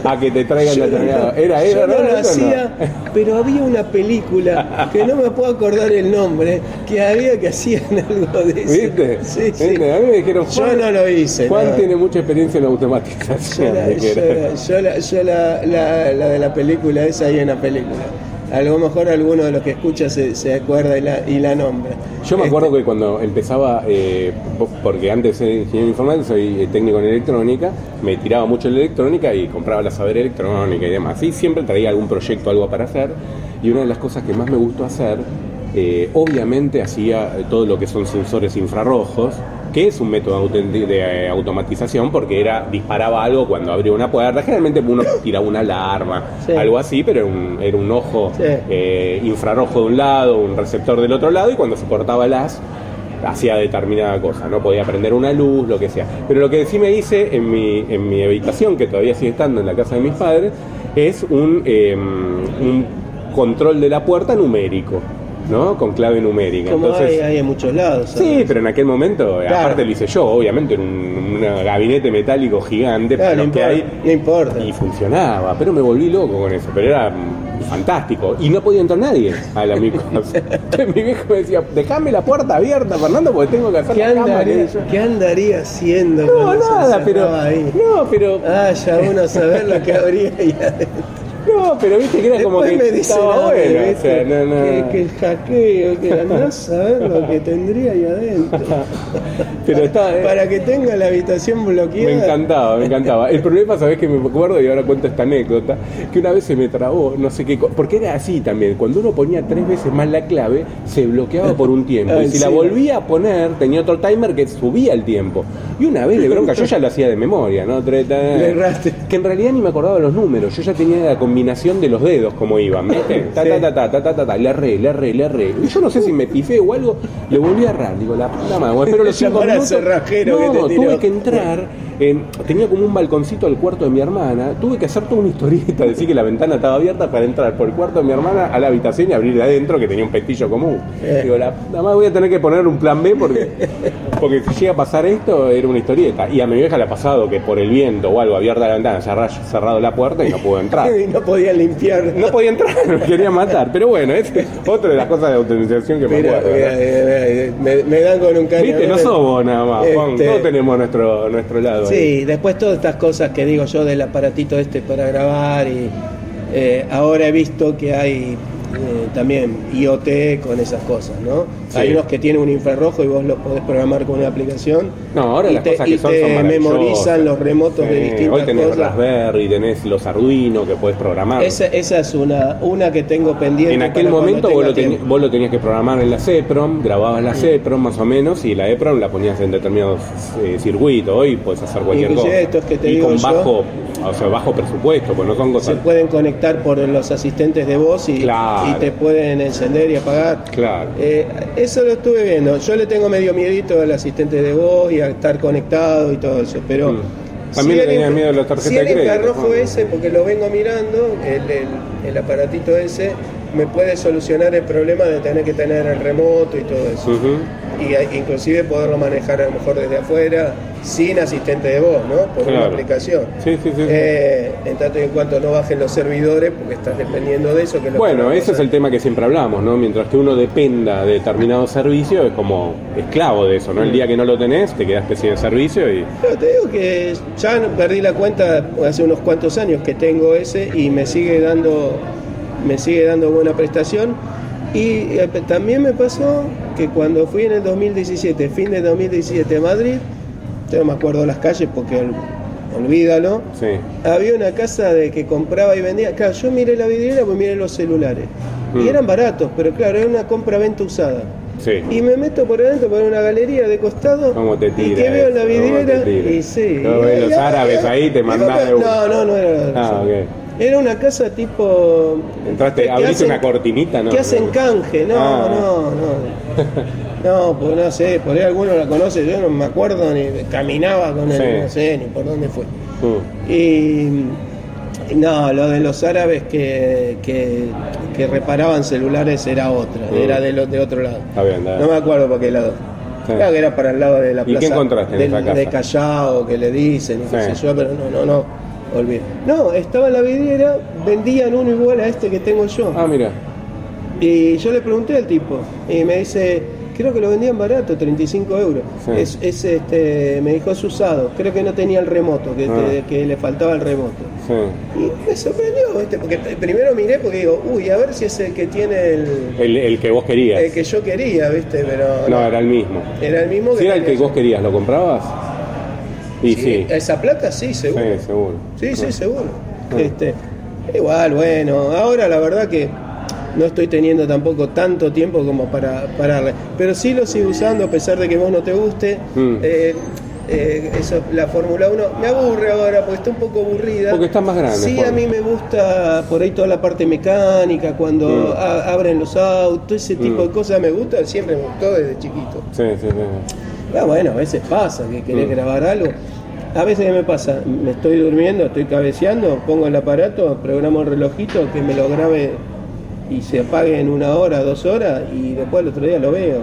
a que te traigan Yo la no- determinada. Era, yo era, no lo no. hacía, pero había una película que no me puedo acordar el nombre, que había que hacían algo de eso. ¿Viste? Sí, sí. A mí me dijeron, Yo no lo hice. Juan tiene mucha experiencia en automatización. la, me yo la- yo la- yo la- la- la de la película, esa ahí en la película. A lo mejor alguno de los que escucha se, se acuerda y la, y la nombra. Yo me Este, acuerdo que cuando empezaba, eh, porque antes ser ingeniero informático, soy eh, técnico en electrónica, me tiraba mucho en la electrónica y compraba la saber electrónica y demás. Y siempre traía algún proyecto, algo para hacer. Y una de las cosas que más me gustó hacer, eh, obviamente hacía todo lo que son sensores infrarrojos, que es un método de eh, automatización porque era disparaba algo cuando abría una puerta. Generalmente uno tiraba una alarma, Sí. algo así, pero era un, era un ojo Sí. eh, infrarrojo de un lado, un receptor del otro lado, y cuando se cortaba el haz, hacía determinada cosa, no podía prender una luz, lo que sea. Pero lo que sí me hice en mi, en mi habitación, que todavía sigue estando en la casa de mis padres, es un, eh, un control de la puerta numérico, ¿no? Con clave numérica. Como Entonces, hay, hay en muchos lados. Sí, pero en aquel momento, Claro. aparte lo hice yo, obviamente, en un, un gabinete metálico gigante, Claro, no que hay, no importa. y funcionaba, pero me volví loco con eso, pero era fantástico. Y no podía entrar nadie a la mi casa. Entonces mi viejo me decía, déjame la puerta abierta, Fernando, porque tengo que hacer ¿Qué la andaría, ¿Qué andaría haciendo? No, nada, pero. ahí? No, pero. Ah, ya uno saber lo que habría ahí adentro. No, pero viste que era como que me dicen estaba bueno. O ¿viste? sea, no, no. Que, que el hackeo, que andás a ver lo que tendría ahí adentro. Pero estaba. Para que tenga la habitación bloqueada. Me encantaba, me encantaba. El problema, sabes que me acuerdo y ahora cuento esta anécdota, que una vez se me trabó, no sé qué, porque era así también, cuando uno ponía tres veces más la clave, se bloqueaba por un tiempo. Y si sí. la volvía a poner, tenía otro timer que subía el tiempo. Y una vez de bronca, yo ya lo hacía de memoria, ¿no? Le erraste. Que en realidad ni me acordaba los números, yo ya tenía la combinación de los dedos como iban, ¿viste? Ta, ta, ta, ta, ta, ta, ta, ta, le erré, le erré, le erré. Y yo no sé si me pifé o algo, le volví a errar, digo, la puta madre, espero los cinco cerrajero que No, te tiró. tuve que entrar, en- tenía como un balconcito al cuarto de mi hermana, tuve que hacer toda una historieta, decir que la ventana estaba abierta para entrar por el cuarto de mi hermana a la habitación y abrir de adentro que tenía un pestillo común. Eh. Digo, la puta madre voy a tener que poner un plan B porque, porque si llega a pasar esto era una historieta. Y a mi vieja le ha pasado que por el viento o algo abierta la ventana, cerra- cerrado la puerta y no pudo entrar. Y no podía limpiar. No podía entrar, me quería matar. Pero bueno, es otra de las cosas de automatización que me acuerdo. me, me dan con un cañón. Viste, no somos nada más, Juan. Este- Todos tenemos nuestro, nuestro lado. ahí. Sí, después todas estas cosas que digo yo del aparatito este para grabar y eh, ahora he visto que hay eh, también IoT con esas cosas, ¿no? Sí. Hay unos que tienen un infrarrojo y vos los podés programar con una aplicación. No, ahora y las te, cosas y que son te son maravillosas. memorizan los remotos de distintas Hoy tenés cosas. Raspberry, tenés los Arduino que puedes programar. Esa, esa es una, una que tengo pendiente. en aquel momento vos lo, tiempo. vos lo tenías que programar en la CEPROM, grababas la CEPROM más o menos y la EPROM la ponías en determinados eh, circuitos. Hoy puedes hacer cualquier Inclusive cosa. estos que te y digo con yo- bajo, o sea, bajo presupuesto, pues no son se cosas. pueden conectar por los asistentes de voz y, Claro. y te pueden encender y apagar. Claro. Eh, eso lo estuve viendo. Yo le tengo medio miedito al asistente de voz y a estar conectado y todo eso, pero... Mm. También le el tenía miedo a las tarjetas si de el crédito, infrarrojo ¿no? ese, porque lo vengo mirando, el, el- el aparatito ese, me puede solucionar el problema de tener que tener el remoto y todo eso. Y inclusive poderlo manejar a lo mejor desde afuera, sin asistente de voz, ¿no? Por una aplicación. Sí, sí, sí. Eh, en tanto y en cuanto no bajen los servidores, porque estás dependiendo de eso. Que es lo Bueno, ese es el tema que siempre hablamos, ¿no? Mientras que uno dependa de determinado servicio, es como esclavo de eso, ¿no? El día que no lo tenés, te quedaste sin servicio y. Pero te digo que ya perdí la cuenta hace unos cuantos años que tengo ese y me sigue dando, me sigue dando buena prestación. Y eh, también me pasó que cuando fui en el 2017, fin de 2017 a Madrid, yo no me acuerdo las calles porque olvídalo. Sí. Había una casa de que compraba y vendía. Claro, yo miré la vidriera, pues miré los celulares. Mm. Y eran baratos, pero claro, era una compra-venta usada. Sí. Y me meto por adentro por una galería de costado. ¿Cómo te tira Y que veo en la vidriera. Y sí. No, ves los Y- árabes ahí, te y- de No, no, no era. Ah. Era una casa tipo. Entraste, que abriste hacen- una cortinita, ¿no? Que hacen canje, no, Ah. no, no. No, pues no sé, por ahí alguno la conoce, yo no me acuerdo ni caminaba con el, Sí. no sé, ni por dónde fue. Mm. Y no, lo de los árabes que, que, que reparaban celulares era otra, Mm. era de, lo- de otro lado. Está bien, está bien. No me acuerdo para qué lado. Sí. Claro que era para el lado de la ¿Y plaza. qué encontraste en del- esa casa? De Callao, que le dicen, y qué Sí. sé yo, pero no, no, no, olvidé. No, estaba en la vidriera, vendían uno igual a este que tengo yo. Ah, mira. Y yo le pregunté al tipo, y me dice, creo que lo vendían barato, 35 euros. Sí. Es, es, este, me dijo es usado, creo que no tenía el remoto, que, Ah. que- que le faltaba el remoto. Sí. Y me sorprendió, ¿viste? porque primero miré porque digo, uy, a ver si es el que tiene el, El, el que vos querías. el que yo quería, ¿viste? Pero No, era el mismo. era el mismo que Si era el que vos querías, ¿lo comprabas? Y sí. Esa plata sí, seguro. Sí, seguro. Sí, sí, seguro. Este, igual, bueno, ahora la verdad que no estoy teniendo tampoco tanto tiempo como para pararle. Pero sí lo sigo usando a pesar de que vos no te guste. Mm. Eh, eh, eso, la Fórmula 1 me aburre ahora porque está un poco aburrida. Porque estás más grande, Sí, a mí me gusta por ahí toda la parte mecánica, cuando Mm. a- abren los autos, ese tipo Mm. de cosas me gusta, siempre me gustó desde chiquito. Sí, sí, sí. Ah, bueno, a veces pasa que querés Mm. grabar algo. A veces ¿qué me pasa, me estoy durmiendo, estoy cabeceando, pongo el aparato, programo el relojito que me lo grabe y se apague en una hora, dos horas y después el otro día lo veo.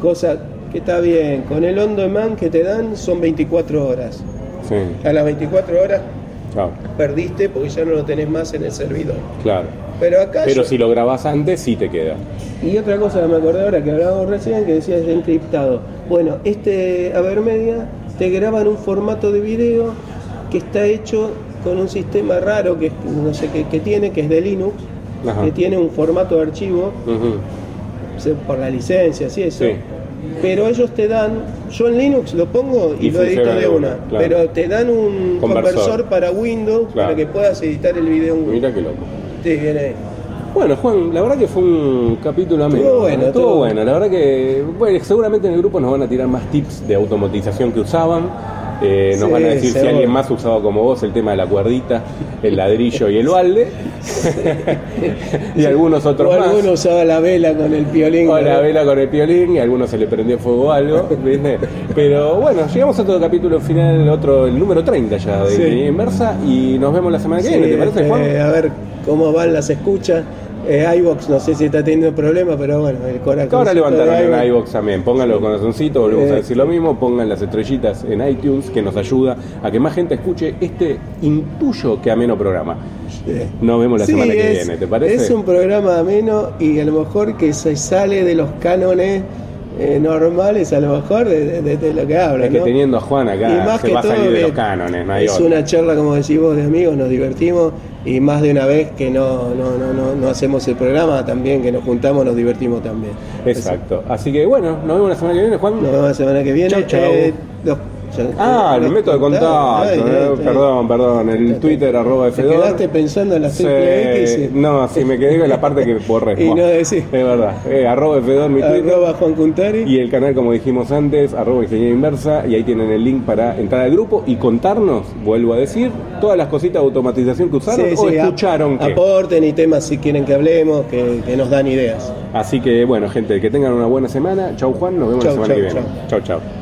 Cosa que está bien, con el on demand que te dan son 24 horas. Sí. A las 24 horas Chao. perdiste porque ya no lo tenés más en el servidor. Claro. Pero acá Pero yo- si lo grabás antes, sí te queda. Y otra cosa que me acordé ahora que hablábamos recién, que decías de encriptado. Bueno, este Avermedia te graba en un formato de video que está hecho con un sistema raro que no sé qué que tiene, que es de Linux, Ajá. que tiene un formato de archivo por la licencia, así eso. Sí. Pero ellos te dan, yo en Linux lo pongo y, Y lo edito de una, una, claro. pero te dan un Conversor. conversor, para Windows Claro. para que puedas editar el video en Windows. Mira qué loco. Sí, viene ahí. Bueno, Juan, la verdad que fue un capítulo ameno. Estuvo bueno, Estuvo estuvo bueno. La verdad que, bueno, seguramente en el grupo nos van a tirar más tips de automatización que usaban. Eh, nos Sí, van a decir si alguien más usaba como vos el tema de la cuerdita, el ladrillo y el balde. y algunos otros O más. alguno usaba la vela con el piolín. O la vela con el piolín y a algunos se le prendió fuego algo, ¿viste? Pero bueno, llegamos a otro capítulo final, otro, el número 30 ya de Sí. Inversa y nos vemos la semana que viene, ¿te parece, Juan? a ver cómo van las escuchas. Eh, iVox no sé si está teniendo problemas, pero bueno, el corazón. Ahora levantaron en iVoox también, pónganlo con corazoncito, volvemos a decir lo mismo, pongan las estrellitas en iTunes que nos ayuda a que más gente escuche este intuyo que ameno programa. Nos vemos la Sí, semana que es- viene, ¿te parece? Es un programa ameno y a lo mejor que se sale de los cánones eh, normales, a lo mejor de, de- de lo que habla. Es que ¿no? teniendo a Juan acá Y más se que va a todo salir de los cánones, no hay es una charla, como decís vos, de amigos, nos divertimos y más de una vez que no, no, no, no, no hacemos el programa, también que nos juntamos, nos divertimos también. Exacto. Así que bueno, nos vemos la semana que viene, Juan. Nos vemos la semana que viene. Chau, chau. Eh, los- Ah, el los método de contacto. Eh, perdón, perdón. El Twitter arroba Te F2. quedaste pensando en la Sí, X. No, sí, me quedé con la parte que borré. Y no decís. Es verdad. Eh, arroba F2 mi Twitter. Arroba Juan Cuntari. Y el canal, como dijimos antes, arroba ingeniería inversa, y ahí tienen el link para entrar al grupo y contarnos, vuelvo a decir, todas las cositas de automatización que usaron Sí, o sí, escucharon ap- que. Aporten y temas si quieren que hablemos, que, que nos dan ideas. Así que bueno, gente, que tengan una buena semana. Chau Juan, nos vemos Chau, la semana chau, que viene. Chau, chau.